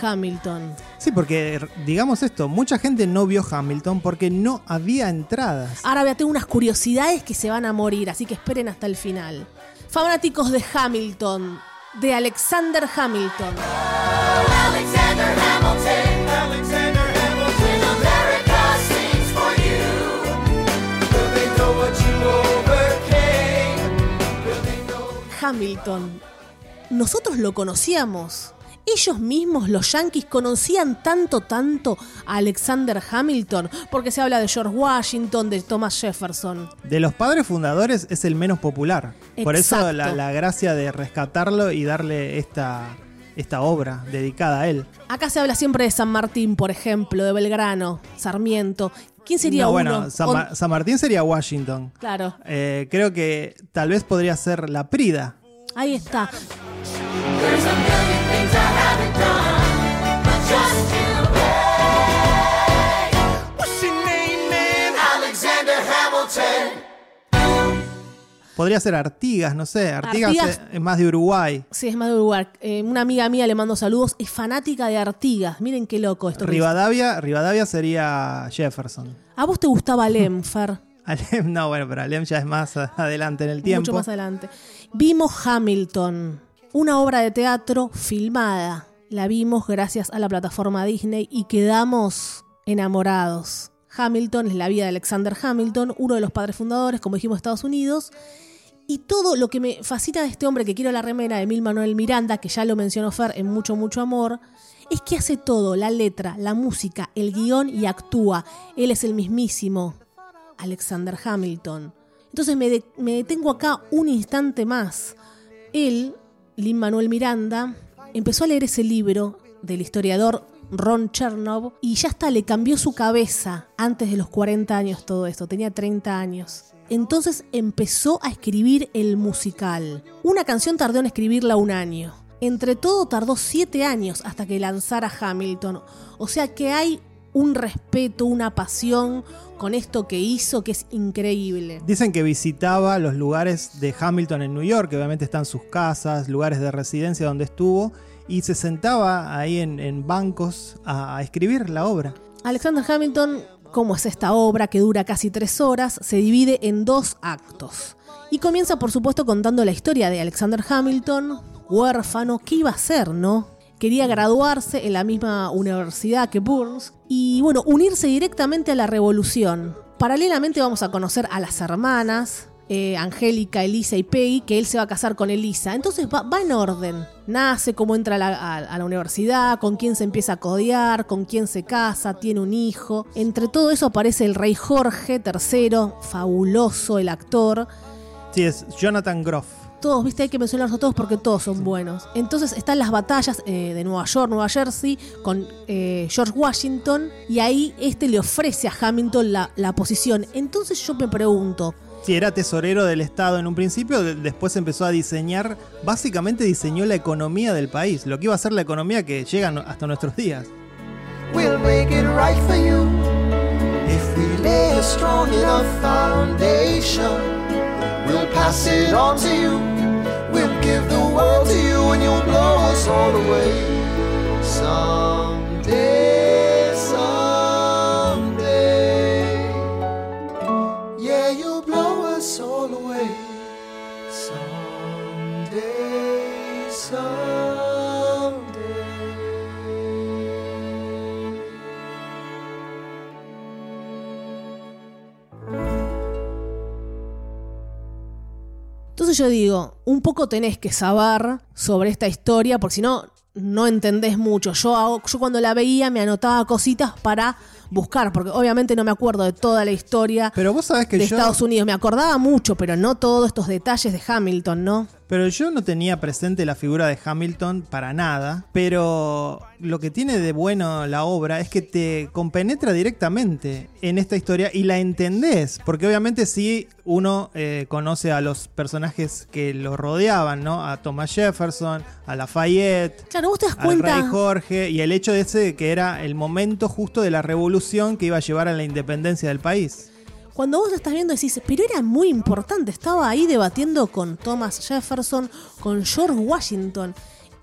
Speaker 1: Hamilton.
Speaker 2: Sí, porque digamos esto, mucha gente no vio Hamilton porque no había entradas.
Speaker 1: Ahora ya tengo unas curiosidades que se van a morir, así que esperen hasta el final. Fanáticos de Hamilton, de Alexander Hamilton.
Speaker 7: Alexander Hamilton. Hamilton.
Speaker 1: Nosotros lo conocíamos. Ellos mismos, los yankees, conocían tanto, tanto a Alexander Hamilton, porque se habla de George Washington, de Thomas Jefferson.
Speaker 2: De los padres fundadores es el menos popular. Por eso la, la gracia de rescatarlo y darle esta, esta obra dedicada a él.
Speaker 1: Acá se habla siempre de San Martín, por ejemplo, de Belgrano, Sarmiento. ¿Quién sería
Speaker 2: No,
Speaker 1: uno?
Speaker 2: bueno, San, Martín sería Washington.
Speaker 1: Claro,
Speaker 2: Eh, creo que tal vez podría ser la Prida.
Speaker 1: ahí está.
Speaker 2: Podría ser Artigas, no sé. Artigas,
Speaker 1: Artigas-
Speaker 2: es, más de Uruguay.
Speaker 1: Sí, es más de Uruguay. Eh, una amiga mía le mando saludos. Es fanática de Artigas. Miren qué loco esto.
Speaker 2: Rivadavia, Rivadavia sería Jefferson.
Speaker 1: ¿A vos te gustaba Alem, Fer?
Speaker 2: Alem, no, bueno, pero Alem ya es más adelante en el tiempo.
Speaker 1: Mucho más adelante. Vimos Hamilton, una obra de teatro filmada. La vimos gracias a la plataforma Disney y quedamos enamorados. Hamilton es la vida de Alexander Hamilton, uno de los padres fundadores, como dijimos, de Estados Unidos. Y todo lo que me fascina de este hombre que quiero la remera de Mil Manuel Miranda, que ya lo mencionó Fer en Mucho, Mucho Amor, es que hace todo, la letra, la música, el guion y actúa. Él es el mismísimo Alexander Hamilton. Entonces me, me detengo acá un instante más. Él, Lin Manuel Miranda, empezó a leer ese libro del historiador Ron Chernow y ya está, le cambió su cabeza antes de los 40 años todo esto, tenía 30 años. Entonces empezó a escribir el musical. Una canción tardó en escribirla un año. Entre todo tardó 7 años hasta que lanzara Hamilton. O sea que hay un respeto, una pasión con esto que hizo que es increíble.
Speaker 2: Dicen que visitaba los lugares de Hamilton en New York, que obviamente están sus casas, lugares de residencia donde estuvo, y se sentaba ahí en, bancos a, a escribir la obra.
Speaker 1: Alexander Hamilton, como es esta obra que dura casi tres horas, se divide en dos actos. Y comienza, por supuesto, contando la historia de Alexander Hamilton, huérfano, ¿qué iba a hacer, no? Quería graduarse en la misma universidad que Burns y, bueno, unirse directamente a la revolución. Paralelamente vamos a conocer a las hermanas, eh, Angélica, Elisa y Peggy, que él se va a casar con Elisa. Entonces va, va en orden. Nace, cómo entra a la, a- a la universidad, con quién se empieza a codear, con quién se casa, tiene un hijo. Entre todo eso aparece el rey Jorge III, fabuloso el actor.
Speaker 2: Sí, es Jonathan Groff.
Speaker 1: Todos, viste, hay que mencionarlos a todos porque todos son buenos. Entonces están las batallas eh, de Nueva York, Nueva Jersey, con eh, George Washington, y ahí este le ofrece a Hamilton la, la posición. Entonces yo me pregunto,
Speaker 2: Sí, era tesorero del Estado en un principio, de- después empezó a diseñar, básicamente diseñó la economía del país, lo que iba a ser la economía que llega hasta nuestros días.
Speaker 5: We'll make it right for you if we lay a strong enough foundation. We'll pass it on to you. We'll give the world to you, and you'll blow us all away. Someday,
Speaker 1: yo digo, un poco tenés que saber sobre esta historia, porque si no, no entendés mucho. Yo, hago- yo cuando la veía me anotaba cositas para buscar, porque obviamente no me acuerdo de toda la historia
Speaker 2: Pero vos sabés que
Speaker 1: de
Speaker 2: yo.
Speaker 1: Estados Unidos. Me acordaba mucho, pero no todos estos detalles de Hamilton, ¿no?
Speaker 2: Pero yo no tenía presente la figura de Hamilton para nada. Pero lo que tiene de bueno la obra es que te compenetra directamente en esta historia y la entendés. Porque obviamente sí uno eh, conoce a los personajes que lo rodeaban, ¿no? A Thomas Jefferson, a Lafayette.
Speaker 1: Claro, vos te das
Speaker 2: Al
Speaker 1: cuenta.
Speaker 2: rey Jorge y el hecho de ese de que era el momento justo de la revolución que iba a llevar a la independencia del país.
Speaker 1: Cuando vos lo estás viendo decís, pero era muy importante, estaba ahí debatiendo con Thomas Jefferson, con George Washington,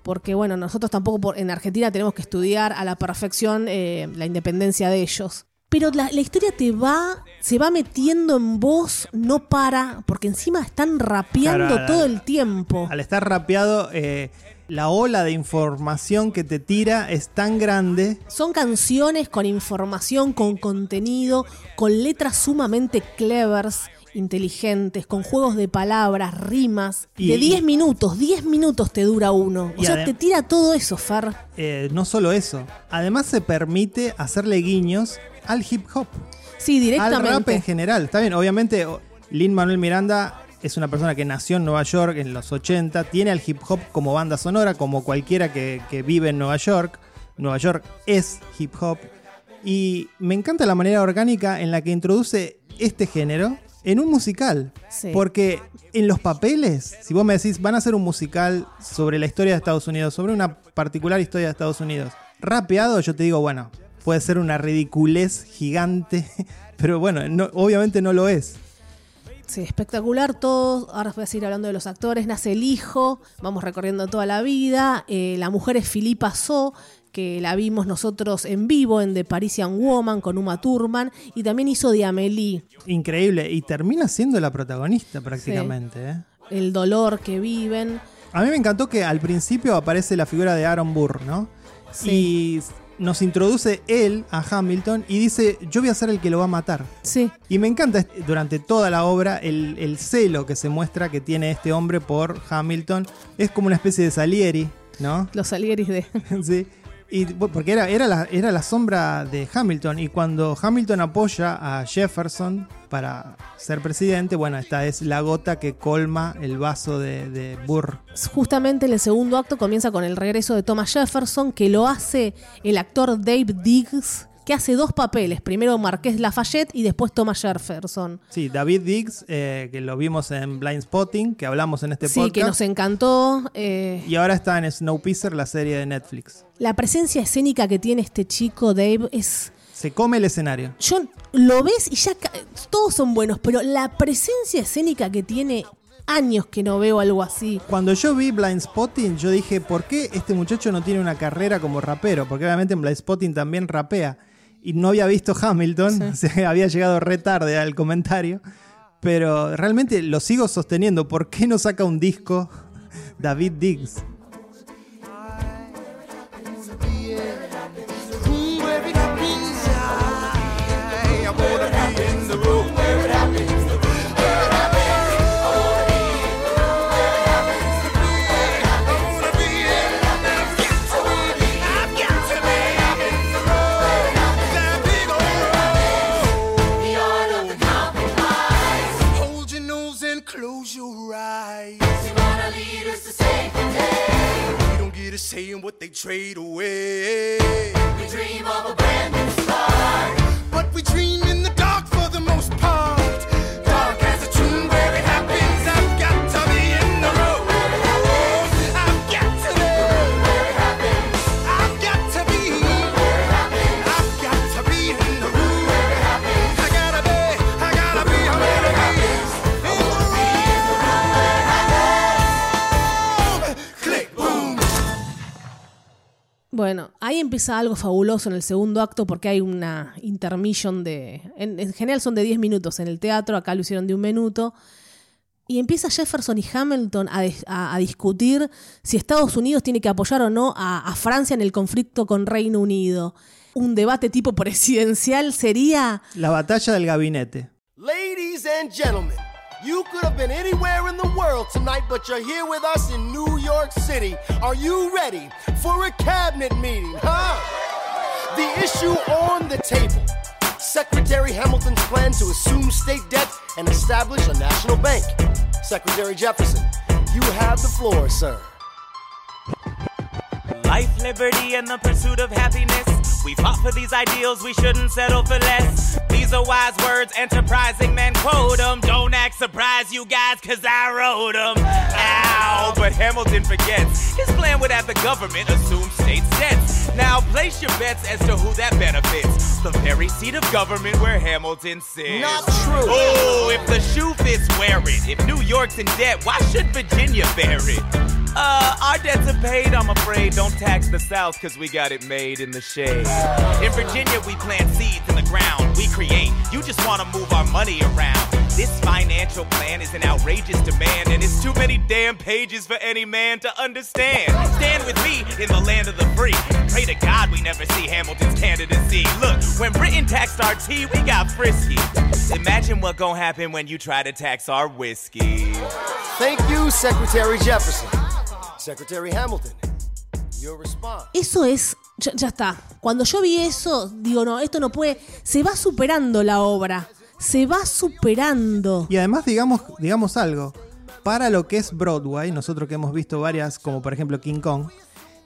Speaker 1: porque bueno, nosotros tampoco por- en Argentina tenemos que estudiar a la perfección eh, la independencia de ellos. Pero la, la historia te va, se va metiendo en vos, no para, porque encima están rapeando
Speaker 2: Claro,
Speaker 1: todo el tiempo.
Speaker 2: Al estar rapeado, eh, la ola de información que te tira es tan grande
Speaker 1: Son canciones con información, con contenido, con letras sumamente clevers, inteligentes, con juegos de palabras, rimas.
Speaker 2: Y-
Speaker 1: de 10 minutos, 10 minutos te dura uno. O sea, te tira todo eso, Fer.
Speaker 2: Eh, no solo eso, además se permite hacerle guiños al hip hop,
Speaker 1: Sí,
Speaker 2: al rap en
Speaker 1: directamente.
Speaker 2: general. Está bien, obviamente Lin Manuel Miranda es una persona que nació en Nueva York en los 80, tiene al hip hop como banda sonora, como cualquiera que, que vive en Nueva York. Nueva York es hip hop. Y me encanta la manera orgánica en la que introduce este género en un musical.
Speaker 1: Sí.
Speaker 2: Porque en los papeles, si vos me decís, van a hacer un musical sobre la historia de Estados Unidos, sobre una particular historia de Estados Unidos, rapeado, yo te digo, bueno, puede ser una ridiculez gigante, pero bueno, no- obviamente no lo es.
Speaker 1: Sí, espectacular todo. Ahora voy a seguir hablando de los actores. Nace el hijo, vamos recorriendo toda la vida. Eh, la mujer es Philippa So, que la vimos nosotros en vivo en The Parisian Woman con Uma Thurman. Y también hizo de Amelie.
Speaker 2: Increíble. Y termina siendo la protagonista prácticamente. ¿eh?
Speaker 1: el dolor que viven.
Speaker 2: A mí me encantó que al principio aparece la figura de Aaron Burr, ¿no? Y nos introduce él a Hamilton y dice, yo voy a ser el que lo va a matar.
Speaker 1: Sí,
Speaker 2: Y me encanta durante toda la obra el, el celo que se muestra que tiene este hombre por Hamilton. Es como una especie de Salieri, ¿no?
Speaker 1: los Salieris de...
Speaker 2: sí. Y, porque era, era, la, era la sombra de Hamilton. Y cuando Hamilton apoya a Jefferson para ser presidente, bueno, esta es la gota que colma el vaso de, de Burr.
Speaker 1: Justamente en el segundo acto comienza con el regreso de Thomas Jefferson, que lo hace el actor Dave Diggs, que hace dos papeles. Primero Marqués Lafayette y después Thomas Jefferson.
Speaker 2: Sí, David Diggs, eh, que lo vimos en Blind Spotting, que hablamos en este
Speaker 1: Sí,
Speaker 2: podcast.
Speaker 1: que nos encantó. eh,
Speaker 2: Y ahora está en Snowpiercer, la serie de Netflix.
Speaker 1: la presencia escénica que tiene este chico Dave es...
Speaker 2: Se come el escenario.
Speaker 1: Yo lo ves y ya todos son buenos, pero la presencia escénica que tiene años que no veo algo así.
Speaker 2: Cuando yo vi Blind Spotting, yo dije, ¿por qué este muchacho no tiene una carrera como rapero? Porque obviamente en Blind Spotting también rapea. Y no había visto Hamilton, o sea, había llegado re tarde al comentario. Pero realmente lo sigo sosteniendo. ¿Por qué no saca un disco David Diggs?
Speaker 1: Empieza algo fabuloso en el segundo acto porque hay una intermission de... En, en general son de 10 minutos en el teatro, acá lo hicieron de un minuto. Y empieza Jefferson y Hamilton a, a- a discutir si Estados Unidos tiene que apoyar o no a, a Francia en el conflicto con Reino Unido. Un debate tipo presidencial sería...
Speaker 2: La batalla del gabinete.
Speaker 5: Ladies and gentlemen, you could have been anywhere in the world tonight, but you're here with us in New York City. Are you ready for a cabinet meeting, huh? The issue on the table Secretary Hamilton's plan to assume state debt and establish a national bank. Secretary Jefferson, you have the floor, sir.
Speaker 8: Life, liberty, and the pursuit of happiness. We fought for these ideals, we shouldn't settle for less. These are wise words, enterprising men quote them. Don't act surprised, you guys, cause I wrote them. Ow, but Hamilton forgets. His plan would have the government assume state debts. Now place your bets as to who that benefits. The very seat of government where Hamilton sits.
Speaker 5: Not true.
Speaker 8: Oh, if the shoe fits, wear it. If New York's in debt, why should Virginia bear it? Uh, our debts are paid, I'm afraid. Don't tax the South, cause we got it made in the shade. In Virginia, we plant seeds in the ground. We create. You just wanna move our money around. This financial plan is an outrageous demand, and it's too many damn pages for any man to understand. Stand with me in the land of the free. Pray to God we never see Hamilton's candidacy. Look, when Britain taxed our tea, we got frisky. Imagine what gon' happen when you try to tax our whiskey.
Speaker 5: Thank you, Secretary Jefferson.
Speaker 1: Eso es, ya, ya está. Cuando yo vi eso, digo, no, esto no puede. Se va superando la obra. Se va superando.
Speaker 2: Y además, digamos, digamos algo. Para lo que es Broadway, nosotros que hemos visto varias, como por ejemplo King Kong,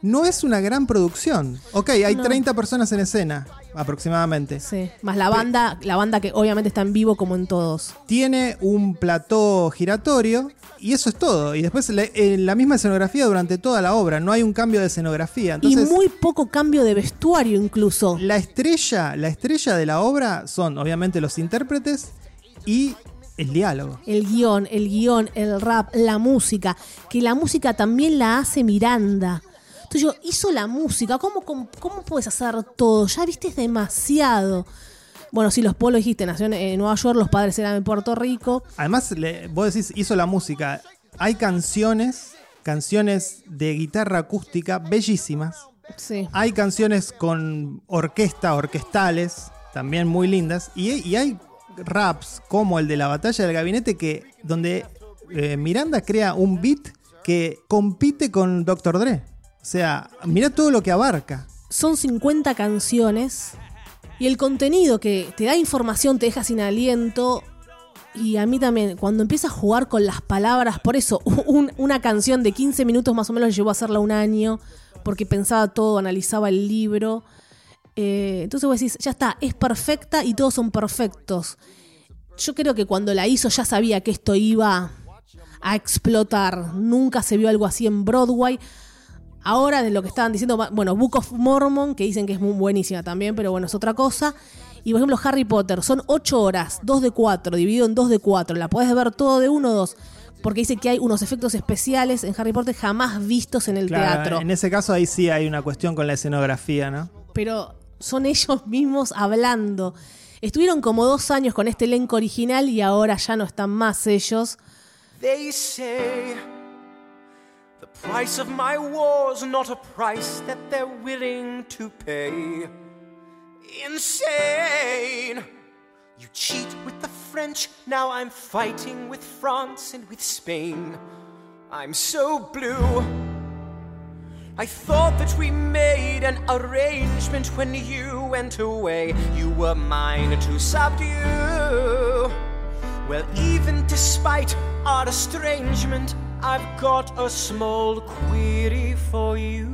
Speaker 2: no es una gran producción. Ok, hay
Speaker 1: No.
Speaker 2: 30 personas en escena, aproximadamente.
Speaker 1: Sí. Más la banda, la banda que obviamente está en vivo como en todos.
Speaker 2: Tiene un plató giratorio y eso es todo. Y después la, eh, la misma escenografía durante toda la obra. No hay un cambio de escenografía. Entonces,
Speaker 1: y muy poco cambio de vestuario incluso.
Speaker 2: la estrella, la estrella de la obra son obviamente los intérpretes y el diálogo.
Speaker 1: El guion, el guion, el rap, la música. Que la música también la hace Miranda. Entonces yo, hizo la música. ¿Cómo, cómo, cómo puedes hacer todo? Ya viste, es demasiado. Bueno, sí, los polos dijiste, nació en, en Nueva York, los padres eran en Puerto Rico.
Speaker 2: Además, le- vos decís, hizo la música. Hay canciones, canciones de guitarra acústica bellísimas.
Speaker 1: Sí.
Speaker 2: Hay canciones con orquesta, orquestales, también muy lindas. Y, y hay raps como el de la batalla del gabinete que donde eh, Miranda crea un beat que compite con Dr. Dre. O sea, mira todo lo que abarca.
Speaker 1: Son 50 canciones y el contenido que te da información te deja sin aliento. Y a mí también, cuando empieza a jugar con las palabras, por eso un- una canción de 15 minutos más o menos llevó a hacerla un año, porque pensaba todo, analizaba el libro. Eh, entonces vos decís, ya está, es perfecta y todos son perfectos. Yo creo que cuando la hizo ya sabía que esto iba a explotar. Nunca se vio algo así en Broadway. Ahora de lo que estaban diciendo, bueno, Book of Mormon, que dicen que es muy buenísima también, pero bueno, es otra cosa. Y por ejemplo, Harry Potter, son 8 horas, 2 de 4, dividido en 2 de 4. La podés ver todo de uno o dos. Porque dice que hay unos efectos especiales en Harry Potter jamás vistos en el
Speaker 2: Claro,
Speaker 1: teatro.
Speaker 2: En ese caso ahí sí hay una cuestión con la escenografía, ¿no?
Speaker 1: Pero son ellos mismos hablando. Estuvieron como dos años con este elenco original y ahora ya no están más ellos.
Speaker 7: They say price of my war's not a price that they're willing to pay. Insane! You cheat with the French, now I'm fighting with France and with Spain. I'm so blue. I thought that we made an arrangement when you went away. You were mine to subdue. Well, even despite our estrangement, I've got a small query for you.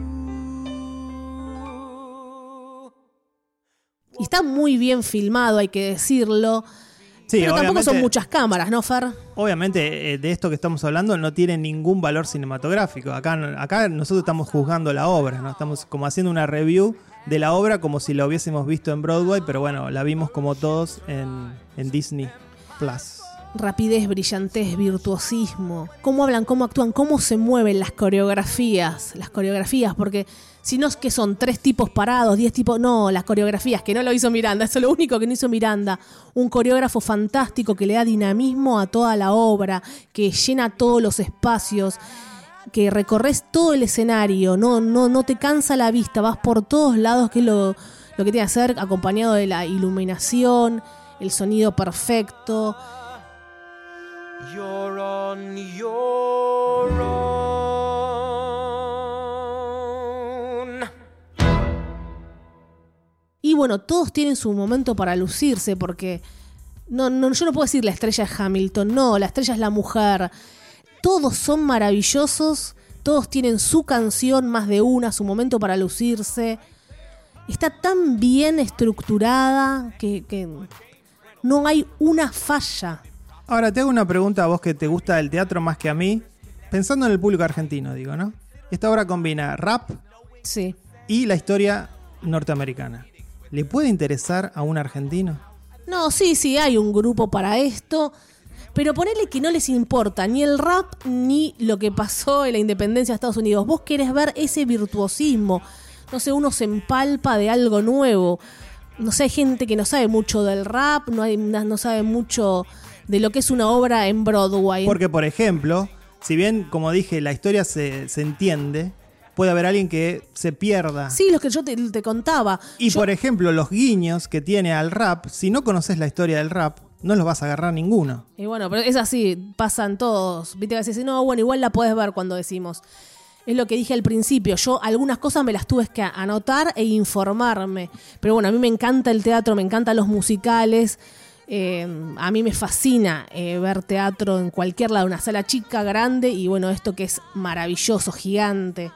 Speaker 1: Y está muy bien filmado, hay que decirlo.
Speaker 2: Sí,
Speaker 1: pero tampoco son muchas cámaras, ¿no, Fer?
Speaker 2: Obviamente, eh, de esto que estamos hablando no tiene ningún valor cinematográfico. Acá, acá nosotros estamos juzgando la obra, ¿no? Estamos como haciendo una review de la obra como si la hubiésemos visto en Broadway, pero bueno, la vimos como todos en, en Disney Plus.
Speaker 1: Rapidez, brillantez, virtuosismo. Cómo hablan, cómo actúan, cómo se mueven las coreografías. Las coreografías, porque si no es que son tres tipos parados, diez tipos. No, las coreografías, que no lo hizo Miranda. Eso es lo único que no hizo Miranda. Un coreógrafo fantástico que le da dinamismo a toda la obra, que llena todos los espacios. que recorres todo el escenario, no, no, no te cansa la vista, vas por todos lados, que es lo, lo que tiene que hacer, acompañado de la iluminación, el sonido perfecto. Y bueno, todos tienen su momento para lucirse, porque no, no, yo no puedo decir la estrella es Hamilton, no, la estrella es la mujer. Todos son maravillosos, todos tienen su canción, más de una, su momento para lucirse. Está tan bien estructurada que no hay una falla.
Speaker 2: Ahora te hago una pregunta a vos que te gusta el teatro más que a mí. Pensando en el público argentino, digo, ¿no? Esta obra combina rap
Speaker 1: Sí.
Speaker 2: y la historia norteamericana. ¿Le puede interesar a un argentino?
Speaker 1: No, sí, sí, hay un grupo para esto. Pero ponele que no les importa ni el rap ni lo que pasó en la independencia de Estados Unidos. Vos querés ver ese virtuosismo. No sé, uno se empalpa de algo nuevo. No sé, hay gente que no sabe mucho del rap, no, hay, no sabe mucho de lo que es una obra en Broadway.
Speaker 2: Porque, por ejemplo, si bien, como dije, la historia se, se entiende, puede haber alguien que se pierda.
Speaker 1: Sí, lo que yo te, te contaba.
Speaker 2: Y
Speaker 1: Yo-
Speaker 2: por ejemplo, los guiños que tiene al rap, si no conoces la historia del rap, no los vas a agarrar ninguno.
Speaker 1: Y bueno, pero es así, pasan todos. Viste que decís, no, bueno, igual la podés ver cuando decimos. Es lo que dije al principio. Yo algunas cosas me las tuve que anotar e informarme. Pero bueno, a mí me encanta el teatro, me encantan los musicales. Eh, a mí me fascina eh, ver teatro en cualquier lado, una sala chica, grande y bueno, esto que es maravilloso, gigante.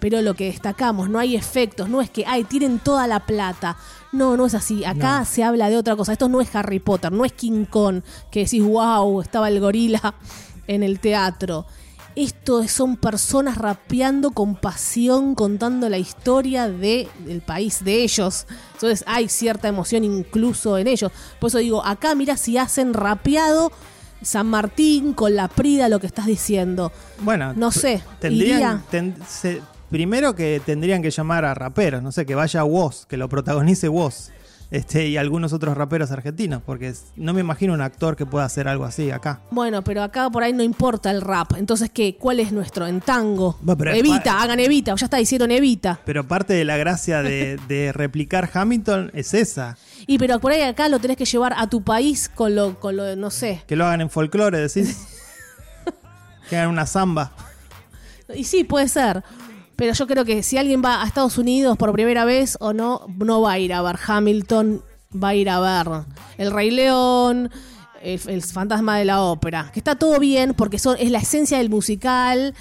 Speaker 1: Pero lo que destacamos, no hay efectos, no es que, ay, tienen toda la plata. No, no es así. Acá
Speaker 2: No.
Speaker 1: se habla de otra cosa. Esto no es Harry Potter, no es King Kong, que decís, wow, estaba el gorila en el teatro. Esto son personas rapeando con pasión, contando la historia de- del país, de ellos. Entonces hay cierta emoción incluso en ellos. Por eso digo, acá mira si hacen rapeado San Martín con la Prida, lo que estás diciendo.
Speaker 2: Bueno,
Speaker 1: No sé,
Speaker 2: tendrían,
Speaker 1: iría.
Speaker 2: ten- se- primero que tendrían que llamar a raperos, no sé, que vaya Woz, que lo protagonice Woz, este, y algunos otros raperos argentinos, porque no me imagino un actor que pueda hacer algo así acá.
Speaker 1: Bueno, pero acá por ahí no importa el rap. Entonces, ¿qué? ¿Cuál es nuestro? En tango.
Speaker 2: Bueno,
Speaker 1: Evita, hagan Evita. Ya está, hicieron Evita.
Speaker 2: Pero parte de la gracia de, de replicar Hamilton es esa,
Speaker 1: Y pero por ahí acá lo tenés que llevar a tu país con lo, con lo no sé.
Speaker 2: que lo hagan en folclore, decís. que hagan una samba.
Speaker 1: Y sí, puede ser. Pero yo creo que si alguien va a Estados Unidos por primera vez o no, no va a ir a ver Hamilton, va a ir a ver El Rey León, el, Fantasma de la Ópera. Que está todo bien porque es la esencia del musical,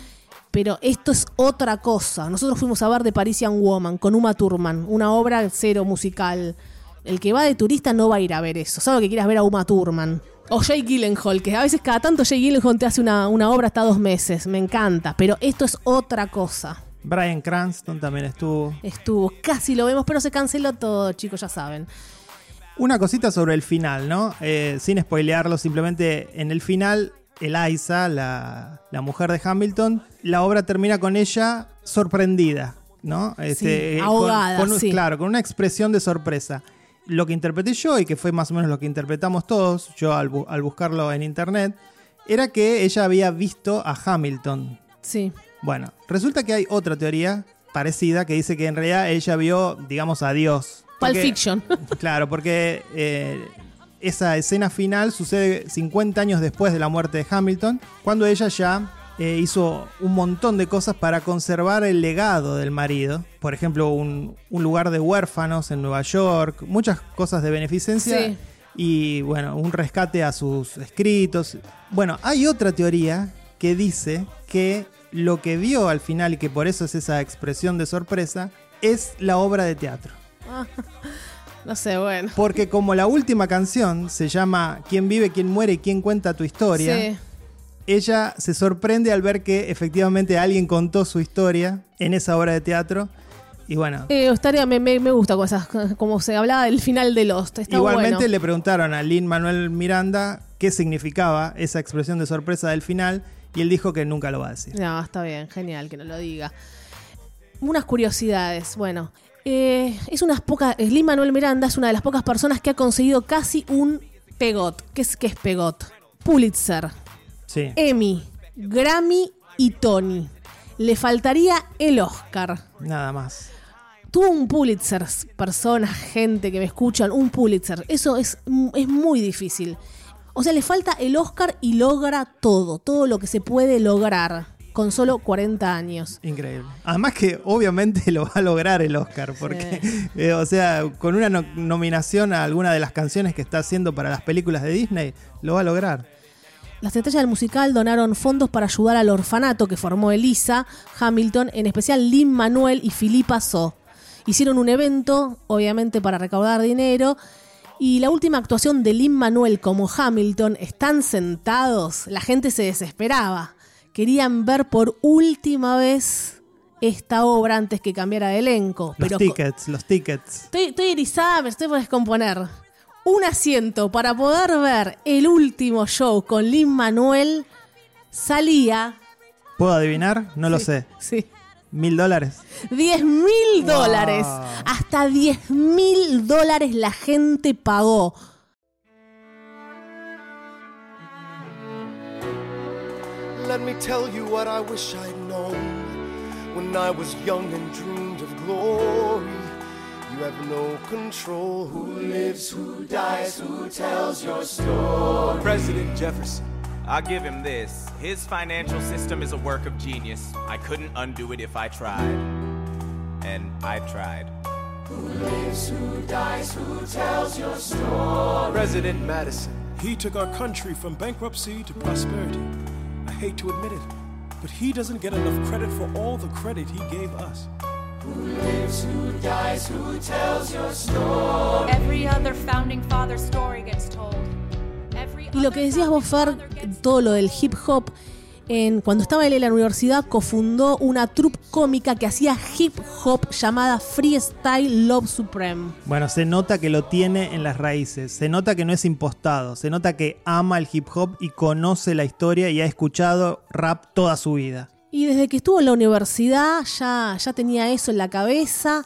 Speaker 1: pero esto es otra cosa. Nosotros fuimos a ver The Parisian Woman con Uma Thurman, una obra cero musical. El que va de turista no va a ir a ver eso, solo que quieras ver a Uma Thurman. O Jay Gyllenhaal, que a veces cada tanto Jay Gyllenhaal te hace una obra hasta dos meses, me encanta, pero esto es otra cosa.
Speaker 2: Brian Cranston también estuvo.
Speaker 1: Estuvo, casi lo vemos, pero se canceló todo, chicos, ya saben.
Speaker 2: Una cosita sobre el final, ¿no? Eh, sin spoilearlo, simplemente en el final, Eliza, la, la mujer de Hamilton, la obra termina con ella sorprendida, ¿no? Este, con-
Speaker 1: ahogada,
Speaker 2: con
Speaker 1: sí.
Speaker 2: Claro, con una expresión de sorpresa. Lo que interpreté yo, y que fue más o menos lo que interpretamos todos, yo al, bu- al buscarlo en internet, era que ella había visto a Hamilton.
Speaker 1: Sí.
Speaker 2: Bueno, resulta que hay otra teoría parecida que dice que en realidad ella vio, digamos, a Dios.
Speaker 1: Pulp Fiction.
Speaker 2: Claro, porque eh, esa escena final sucede 50 años después de la muerte de Hamilton, cuando ella ya eh, hizo un montón de cosas para conservar el legado del marido. Por ejemplo, un, un lugar de huérfanos en Nueva York, muchas cosas de beneficencia.
Speaker 1: Sí.
Speaker 2: Y bueno, un rescate a sus escritos. Bueno, hay otra teoría que dice que lo que vio al final y que por eso es esa expresión de sorpresa es la obra de teatro.
Speaker 1: No sé, bueno.
Speaker 2: Porque como la última canción se llama ¿Quién vive, quién muere y quién cuenta tu historia?
Speaker 1: Sí.
Speaker 2: Ella se sorprende al ver que efectivamente alguien contó su historia en esa obra de teatro. Y bueno,
Speaker 1: Eh, estaría, me, me, me gusta como, esas- como se hablaba del final de Lost. Está
Speaker 2: igualmente
Speaker 1: bueno.
Speaker 2: le preguntaron a Lin Manuel Miranda qué significaba esa expresión de sorpresa del final y él dijo que nunca lo va a decir.
Speaker 1: No, está bien, genial que no lo diga. Unas curiosidades. Bueno, eh, es unas pocas. Slim Manuel Miranda es una de las pocas personas que ha conseguido casi un pegot. ¿Qué es, qué es pegot? Pulitzer,
Speaker 2: Sí.
Speaker 1: Emmy, Grammy y Tony. Le faltaría el Oscar.
Speaker 2: Nada más.
Speaker 1: Tuvo un Pulitzer, personas, gente que me escuchan, un Pulitzer. Eso es, es muy difícil. O sea, le falta el Oscar y logra todo, todo lo que se puede lograr. con solo 40 años.
Speaker 2: Increíble. Además que obviamente lo va a lograr el Oscar, porque, eh, o sea, con una no- nominación a alguna de las canciones que está haciendo para las películas de Disney, lo va a lograr.
Speaker 1: Las estrellas del musical donaron fondos para ayudar al orfanato que formó Elisa Hamilton, en especial Lin Manuel y Filipa So. Hicieron un evento, obviamente para recaudar dinero, y la última actuación de Lin Manuel como Hamilton, están sentados, la gente se desesperaba. Querían ver por última vez esta obra antes que cambiara de elenco.
Speaker 2: Los
Speaker 1: pero
Speaker 2: tickets, los tickets.
Speaker 1: Estoy, estoy erizada, me estoy por descomponer. Un asiento para poder ver el último show con Lin Manuel salía.
Speaker 2: ¿Puedo adivinar? No lo sé.
Speaker 1: Sí.
Speaker 2: ¿Mil dólares?
Speaker 1: 10 mil dólares. Hasta 10 mil dólares la gente pagó.
Speaker 5: Let me tell you what I wish I'd known when I was young and dreamed of glory. You have no control. Who lives, who dies, who tells your story?
Speaker 8: President Jefferson. I'll give him this. His financial system is a work of genius. I couldn't undo it if I tried. And I tried.
Speaker 7: Who lives, who dies, who tells your story?
Speaker 5: President Madison.
Speaker 9: He took our country from bankruptcy to prosperity. I hate to admit it, but he doesn't get enough credit for all the credit he gave us.
Speaker 7: Who lives, who dies, who tells your story?
Speaker 10: Every other founding father story gets told.
Speaker 1: Y lo que decías vos, Fer, todo lo del hip hop, en, cuando estaba él en la universidad, cofundó una troupe cómica que hacía hip hop llamada Freestyle Love Supreme.
Speaker 2: Bueno, se nota que lo tiene en las raíces, se nota que no es impostado, se nota que ama el hip hop y conoce la historia y ha escuchado rap toda su vida.
Speaker 1: Y desde que estuvo en la universidad ya, ya tenía eso en la cabeza,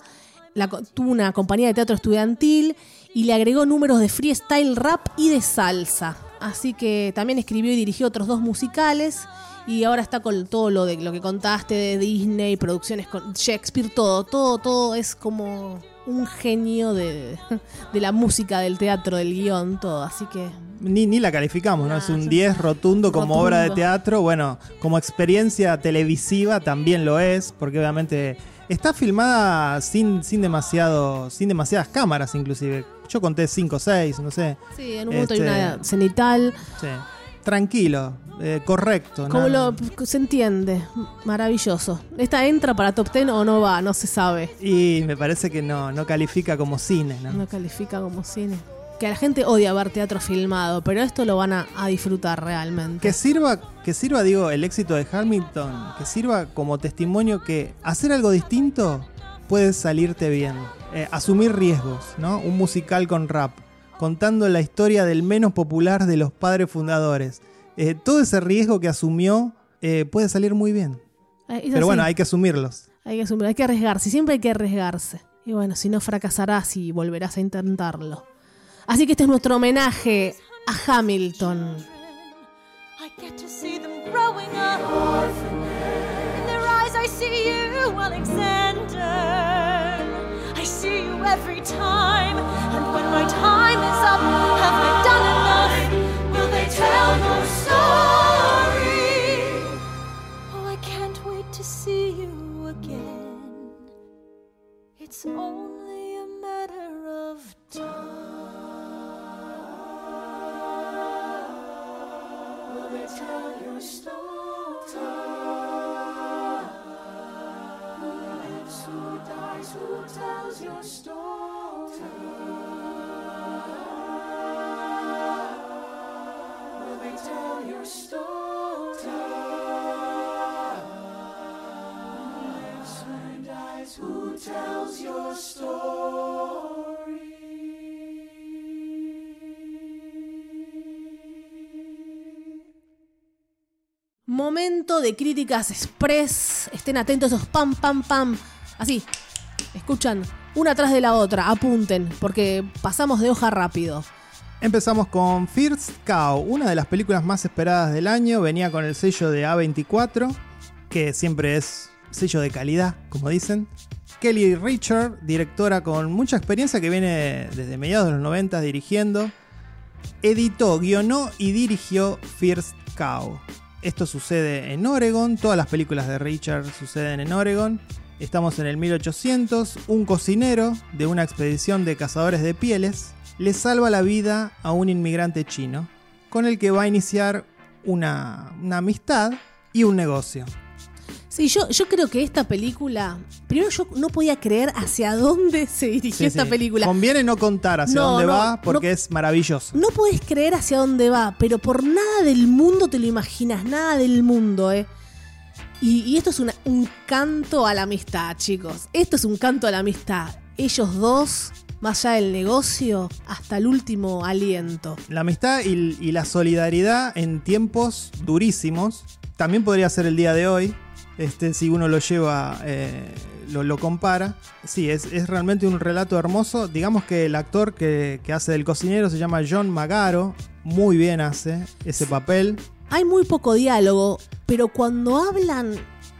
Speaker 1: la tuvo una compañía de teatro estudiantil y le agregó números de freestyle rap y de salsa. Así que también escribió y dirigió otros dos musicales y ahora está con todo lo de lo que contaste de Disney, producciones con Shakespeare, todo, todo, todo es como un genio de, de la música, del teatro, del guion, todo. Así que
Speaker 2: Ni, ni la calificamos, ¿no? Es un 10 rotundo como obra de teatro. Bueno, como experiencia televisiva también lo es, porque obviamente está filmada sin, sin demasiado, sin demasiadas cámaras, inclusive. Yo conté 5 o 6, no sé.
Speaker 1: sí, en un momento hay
Speaker 2: Este,
Speaker 1: una cenital.
Speaker 2: sí. Tranquilo, eh, correcto.
Speaker 1: Como
Speaker 2: ¿no?
Speaker 1: lo se entiende, maravilloso. ¿Esta entra para top 10 o no va? No se sabe.
Speaker 2: Y me parece que no, no califica como cine, ¿no?
Speaker 1: No califica como cine. Que la gente odia ver teatro filmado, pero esto lo van a, a disfrutar realmente.
Speaker 2: Que sirva, que sirva, digo, el éxito de Hamilton, que sirva como testimonio que hacer algo distinto puede salirte bien. Eh, asumir riesgos, ¿no? Un musical con rap, contando la historia del menos popular de los padres fundadores. Eh, todo ese riesgo que asumió eh, puede salir muy bien.
Speaker 1: Eh, es
Speaker 2: Pero bueno, hay que asumirlos.
Speaker 1: Hay que asumir, hay que arriesgarse, siempre hay que arriesgarse. Y bueno, si no fracasarás y volverás a intentarlo. Así que este es nuestro homenaje a Hamilton.
Speaker 6: I get to see them growing up. In their eyes, I see you, Alexander. I see you every time. And when my time is up, have I done enough? Will they tell your story? Oh, I can't wait to see you again. It's only a matter of time. Will they tell your story? Who dies, who tells your story? Will they tell your story? Who lives, who dies, who tells your story?
Speaker 1: Momento de críticas express. Estén atentos esos pam, pam, pam. Así. Escuchan una tras de la otra. Apunten, porque pasamos de hoja rápido.
Speaker 2: Empezamos con First Cow, una de las películas más esperadas del año. Venía con el sello de A24, que siempre es sello de calidad, como dicen. Kelly Richard, directora con mucha experiencia que viene desde mediados de los 90 dirigiendo. Editó, guionó y dirigió First Cow. Esto sucede en Oregon, todas las películas de Richard suceden en Oregon. Estamos en el 1800, un cocinero de una expedición de cazadores de pieles le salva la vida a un inmigrante chino, con el que va a iniciar una, una amistad y un negocio.
Speaker 1: Sí, yo, yo creo que esta película. Primero, yo no podía creer hacia dónde se dirigió
Speaker 2: Sí,
Speaker 1: esta
Speaker 2: sí.
Speaker 1: película.
Speaker 2: Conviene no contar hacia
Speaker 1: No,
Speaker 2: dónde
Speaker 1: no,
Speaker 2: va porque
Speaker 1: no.
Speaker 2: es maravilloso.
Speaker 1: No podés creer hacia dónde va, pero por nada del mundo te lo imaginas, nada del mundo, ¿eh? Y, esto es un canto a la amistad, chicos. Esto es un canto a la amistad. Ellos dos, más allá del negocio, hasta el último aliento.
Speaker 2: La amistad y, la solidaridad en tiempos durísimos. También podría ser el día de hoy. Este, si uno lo lleva, eh, lo, compara. Sí, es, realmente un relato hermoso. Digamos que el actor que hace del cocinero se llama John Magaro. Muy bien hace ese papel.
Speaker 1: Hay muy poco diálogo, pero cuando hablan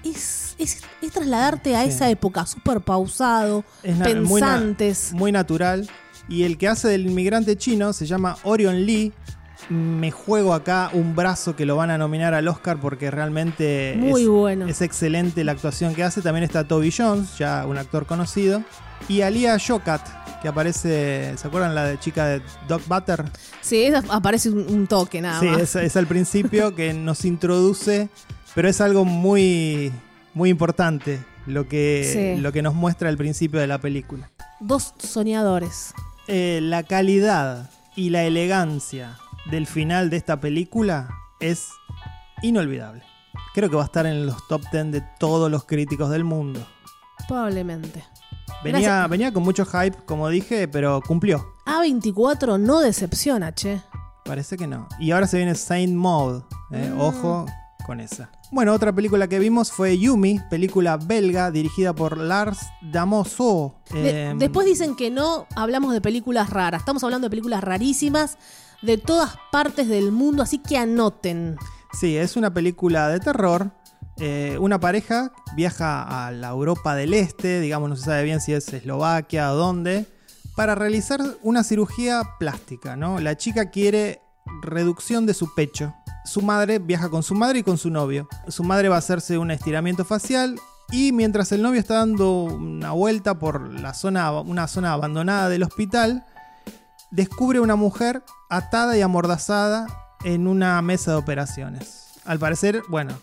Speaker 1: es, es, es trasladarte a
Speaker 2: Sí.
Speaker 1: esa época, súper pausado,
Speaker 2: Es na- muy na-
Speaker 1: pensantes.
Speaker 2: Muy, natural. Y el que hace del inmigrante chino se llama Orion Lee. Me juego acá un brazo que lo van a nominar al Oscar porque realmente
Speaker 1: Muy
Speaker 2: es,
Speaker 1: bueno.
Speaker 2: es excelente la actuación que hace. También está Toby Jones, ya un actor conocido. Y Alia Shokat, que aparece, ¿se acuerdan la de chica de Doc Butter?
Speaker 1: Sí, esa aparece un, un toque nada
Speaker 2: Sí,
Speaker 1: más.
Speaker 2: es, es al principio que nos introduce, pero es algo muy, muy importante lo que,
Speaker 1: Sí.
Speaker 2: lo que nos muestra al principio de la película.
Speaker 1: Dos soñadores.
Speaker 2: Eh, la calidad y la elegancia del final de esta película es inolvidable. Creo que va a estar en los top 10 de todos los críticos del mundo.
Speaker 1: Probablemente.
Speaker 2: Venía, venía con mucho hype, como dije, pero cumplió.
Speaker 1: A24 no decepciona, che.
Speaker 2: Parece que no. Y ahora se viene Saint Maud. eh,
Speaker 1: Mm.
Speaker 2: Ojo con esa. Bueno, otra película que vimos fue Yumi, película belga dirigida por Lars Damoso.
Speaker 1: De-
Speaker 2: Eh,
Speaker 1: después dicen que no hablamos de películas raras. Estamos hablando de películas rarísimas de todas partes del mundo, así que anoten.
Speaker 2: Sí, es una película de terror. Eh, una pareja viaja a la Europa del Este, digamos, no se sabe bien si es Eslovaquia o dónde, para realizar una cirugía plástica, ¿no? La chica quiere reducción de su pecho. Su madre viaja con su madre y con su novio. Su madre va a hacerse un estiramiento facial y mientras el novio está dando una vuelta por la zona, una zona abandonada del hospital, descubre una mujer atada y amordazada en una mesa de operaciones. Al parecer, bueno,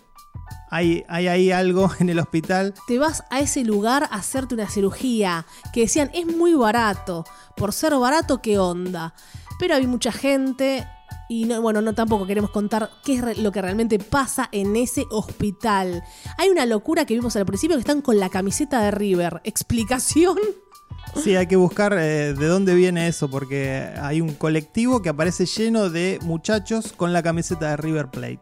Speaker 2: hay, hay ahí algo en el hospital.
Speaker 1: Te vas a ese lugar a hacerte una cirugía que decían es muy barato. Por ser barato, ¿qué onda? Pero hay mucha gente y no, bueno, no tampoco queremos contar qué es lo que realmente pasa en ese hospital. Hay una locura que vimos al principio que están con la camiseta de River. ¿Explicación?
Speaker 2: Sí, hay que buscar eh, de dónde viene eso, porque hay un colectivo que aparece lleno de muchachos con la camiseta de River Plate.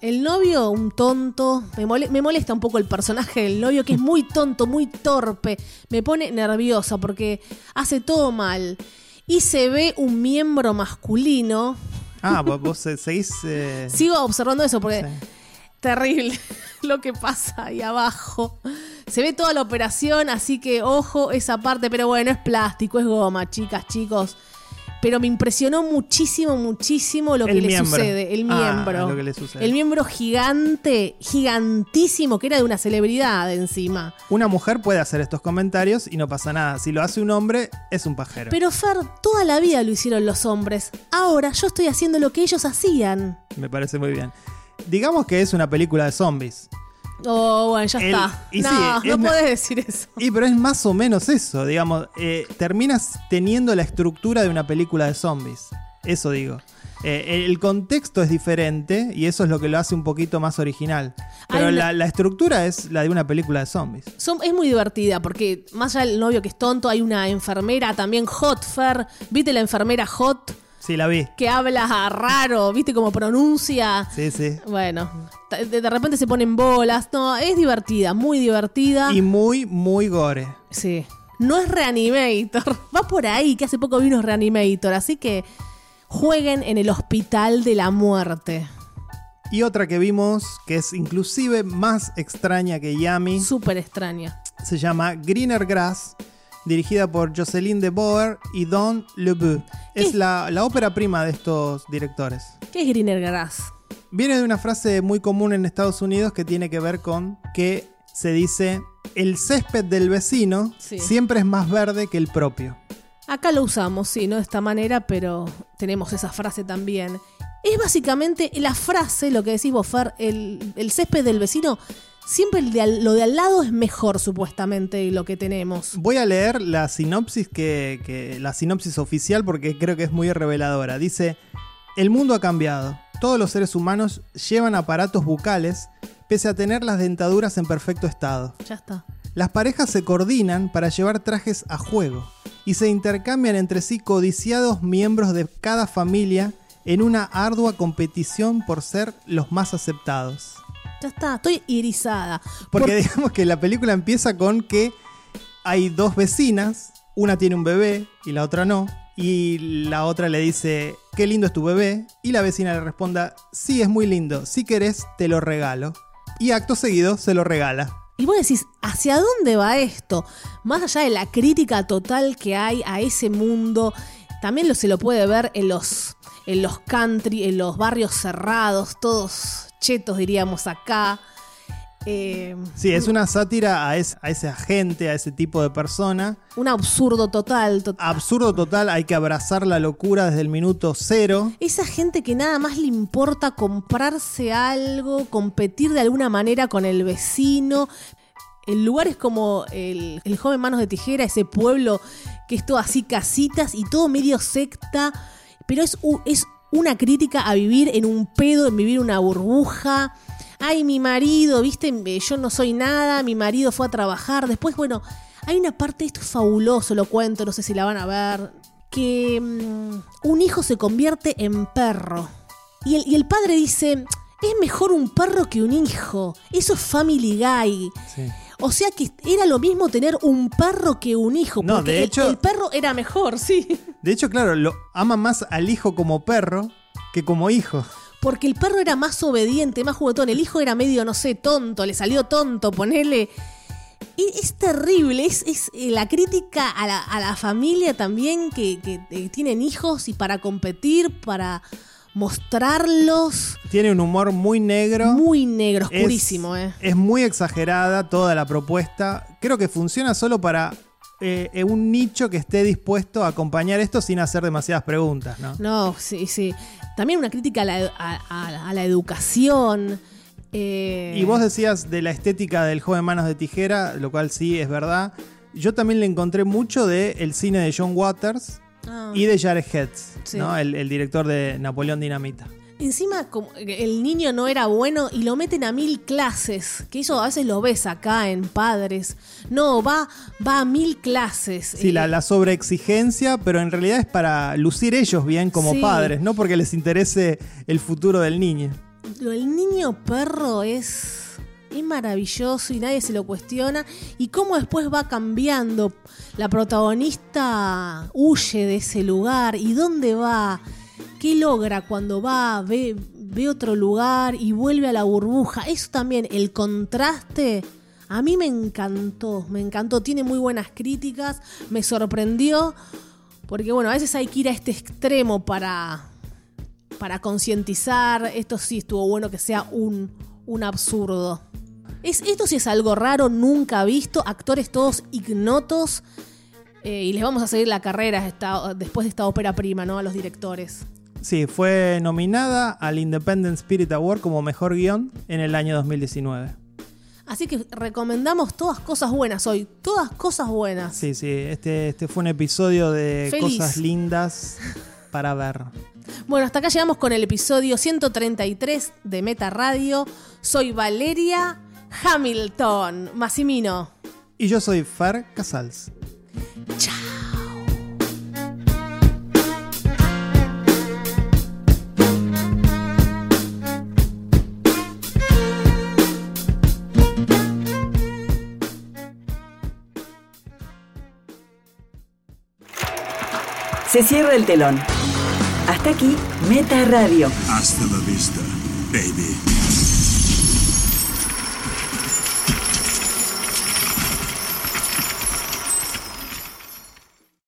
Speaker 1: El novio, un tonto. Me, mole- me molesta un poco el personaje del novio, que es muy tonto, muy torpe. Me pone nerviosa porque hace todo mal. Y se ve un miembro masculino.
Speaker 2: Ah, vos, vos se- seguís. eh,
Speaker 1: Sigo observando eso porque terrible lo que pasa ahí abajo. Se ve toda la operación, así que ojo esa parte, pero bueno, es plástico, es goma, chicas, chicos. Pero me impresionó muchísimo, muchísimo lo que
Speaker 2: El
Speaker 1: le sucede. El
Speaker 2: Ah,
Speaker 1: miembro.
Speaker 2: lo que le sucede.
Speaker 1: El miembro gigante, gigantísimo, que era de una celebridad encima.
Speaker 2: Una mujer puede hacer estos comentarios y no pasa nada. Si lo hace un hombre, es un pajero.
Speaker 1: Pero Fer, toda la vida lo hicieron los hombres. Ahora yo estoy haciendo lo que ellos hacían.
Speaker 2: Me parece muy bien. Digamos que es una película de zombies.
Speaker 1: Oh, bueno, ya
Speaker 2: El-
Speaker 1: está.
Speaker 2: y
Speaker 1: no,
Speaker 2: sí,
Speaker 1: no
Speaker 2: es na-
Speaker 1: podés decir eso.
Speaker 2: Y pero es más o menos eso, digamos. eh, terminas teniendo la estructura de una película de zombies. Eso digo. Eh, el contexto es diferente y eso es lo que lo hace un poquito más original. Pero la, la estructura es la de una película de zombies.
Speaker 1: Son- es muy divertida porque más allá del novio que es tonto, hay una enfermera también hot, Fer. ¿Viste la enfermera hot?
Speaker 2: Sí, la vi.
Speaker 1: Que habla raro, ¿viste cómo pronuncia?
Speaker 2: Sí, sí.
Speaker 1: Bueno, de, de repente se ponen bolas. No, es divertida, muy divertida.
Speaker 2: Y muy, muy gore.
Speaker 1: Sí. No es Reanimator. Va por ahí, que hace poco vino Reanimator. Así que jueguen en el hospital de la muerte.
Speaker 2: Y otra que vimos, que es inclusive más extraña que Yami,
Speaker 1: Súper extraña.
Speaker 2: se llama Greener Grass, dirigida por Jocelyn de Boer y Don Lebeau. Es la, la ópera prima de estos directores.
Speaker 1: ¿Qué es Greener Grass?
Speaker 2: Viene de una frase muy común en Estados Unidos que tiene que ver con que se dice el césped del vecino
Speaker 1: Sí.
Speaker 2: siempre es más verde que el propio.
Speaker 1: Acá lo usamos, sí, no de esta manera, pero tenemos esa frase también. Es básicamente la frase, lo que decís vos, Fer, el, el césped del vecino, siempre el de al- lo de al lado es mejor, supuestamente, lo que tenemos.
Speaker 2: Voy a leer la sinopsis que, que- la sinopsis oficial porque creo que es muy reveladora. Dice: El mundo ha cambiado. Todos los seres humanos llevan aparatos bucales pese a tener las dentaduras en perfecto estado.
Speaker 1: Ya está.
Speaker 2: Las parejas se coordinan para llevar trajes a juego y se intercambian entre sí codiciados miembros de cada familia en una ardua competición por ser los más aceptados.
Speaker 1: Ya está, estoy irisada.
Speaker 2: Porque
Speaker 1: Por-
Speaker 2: digamos que la película empieza con que hay dos vecinas, una tiene un bebé y la otra no, y la otra le dice, qué lindo es tu bebé, y la vecina le responda, sí, es muy lindo, si querés, te lo regalo. Y acto seguido se lo regala.
Speaker 1: Y vos decís, ¿hacia dónde va esto? Más allá de la crítica total que hay a ese mundo, también lo, se lo puede ver en los, en los country, en los barrios cerrados, todos chetos diríamos acá. Eh,
Speaker 2: Sí, es una sátira a, es- a ese agente, a ese tipo de persona.
Speaker 1: un absurdo total. to-
Speaker 2: Absurdo total, hay que abrazar la locura desde el minuto cero.
Speaker 1: Esa gente que nada más le importa comprarse algo, competir de alguna manera con el vecino. En lugares como el, el joven Manos de Tijera, ese pueblo que es todo así casitas y todo medio secta, pero es, es una crítica a vivir en un pedo, en vivir una burbuja. Ay, mi marido, viste, Eh, yo no soy nada, mi marido fue a trabajar. Después, bueno, hay una parte, esto es fabuloso, lo cuento, no sé si la van a ver, que mm, un hijo se convierte en perro. Y el, y el padre dice, es mejor un perro que un hijo. Eso es Family Guy. O sea que era lo mismo tener un perro que un hijo.
Speaker 2: No,
Speaker 1: porque
Speaker 2: de
Speaker 1: el-
Speaker 2: hecho-
Speaker 1: el perro era mejor, sí.
Speaker 2: De hecho, claro, lo ama más al hijo como perro que como hijo.
Speaker 1: Porque el perro era más obediente, más juguetón. El hijo era medio, no sé, tonto, le salió tonto, ponele. Y es terrible, es, es, eh, la crítica a la, a la familia también que, que, eh, tienen hijos y para competir, para mostrarlos.
Speaker 2: Tiene un humor muy negro.
Speaker 1: Muy negro,
Speaker 2: Es-
Speaker 1: oscurísimo, eh.
Speaker 2: Es muy exagerada toda la propuesta. Creo que funciona solo para eh, eh, un nicho que esté dispuesto a acompañar esto sin hacer demasiadas preguntas, ¿no?
Speaker 1: No, sí, sí. También una crítica a la, a- a- a la educación. eh,
Speaker 2: Y vos decías de la estética del joven Manos de Tijera, lo cual sí es verdad. Yo también le encontré mucho del el cine de John Waters
Speaker 1: Ah.
Speaker 2: y de Jared Hetz,
Speaker 1: Sí.
Speaker 2: ¿no? el, el director de Napoleón Dinamita.
Speaker 1: Encima, como el niño no era bueno y lo meten a mil clases. Que eso a veces lo ves acá en padres. No, va, va a mil clases.
Speaker 2: Sí,
Speaker 1: Eh,
Speaker 2: la, la sobreexigencia, pero en realidad es para lucir ellos bien como
Speaker 1: Sí.
Speaker 2: padres, no porque les interese el futuro del niño.
Speaker 1: Lo del niño perro es, es maravilloso y nadie se lo cuestiona. Y cómo después va cambiando. La protagonista huye de ese lugar. ¿Y dónde va? ¿Qué logra cuando va? Ve, ve otro lugar y vuelve a la burbuja. Eso también, el contraste. A mí me encantó, me encantó. Tiene muy buenas críticas. Me sorprendió. Porque bueno, a veces hay que ir a este extremo para, para concientizar. Esto sí estuvo bueno que sea un, un absurdo. Es, esto sí es algo raro, nunca visto. Actores todos ignotos. eh, y les vamos a seguir la carrera esta- después de esta ópera prima, ¿no? A los directores.
Speaker 2: Sí, fue nominada al Independent Spirit Award como mejor guion en el año 2019.
Speaker 1: Así que recomendamos todas cosas buenas hoy. Todas cosas buenas.
Speaker 2: Sí, sí, este, este fue un episodio de
Speaker 1: Feliz.
Speaker 2: cosas lindas para ver.
Speaker 1: Bueno, hasta acá llegamos con el episodio 133 de Meta Radio. Soy Valeria Hamilton. Massimino.
Speaker 2: Y yo soy Fer Casals.
Speaker 3: Se cierra el telón. Hasta aquí, Meta Radio.
Speaker 11: Hasta la vista, baby.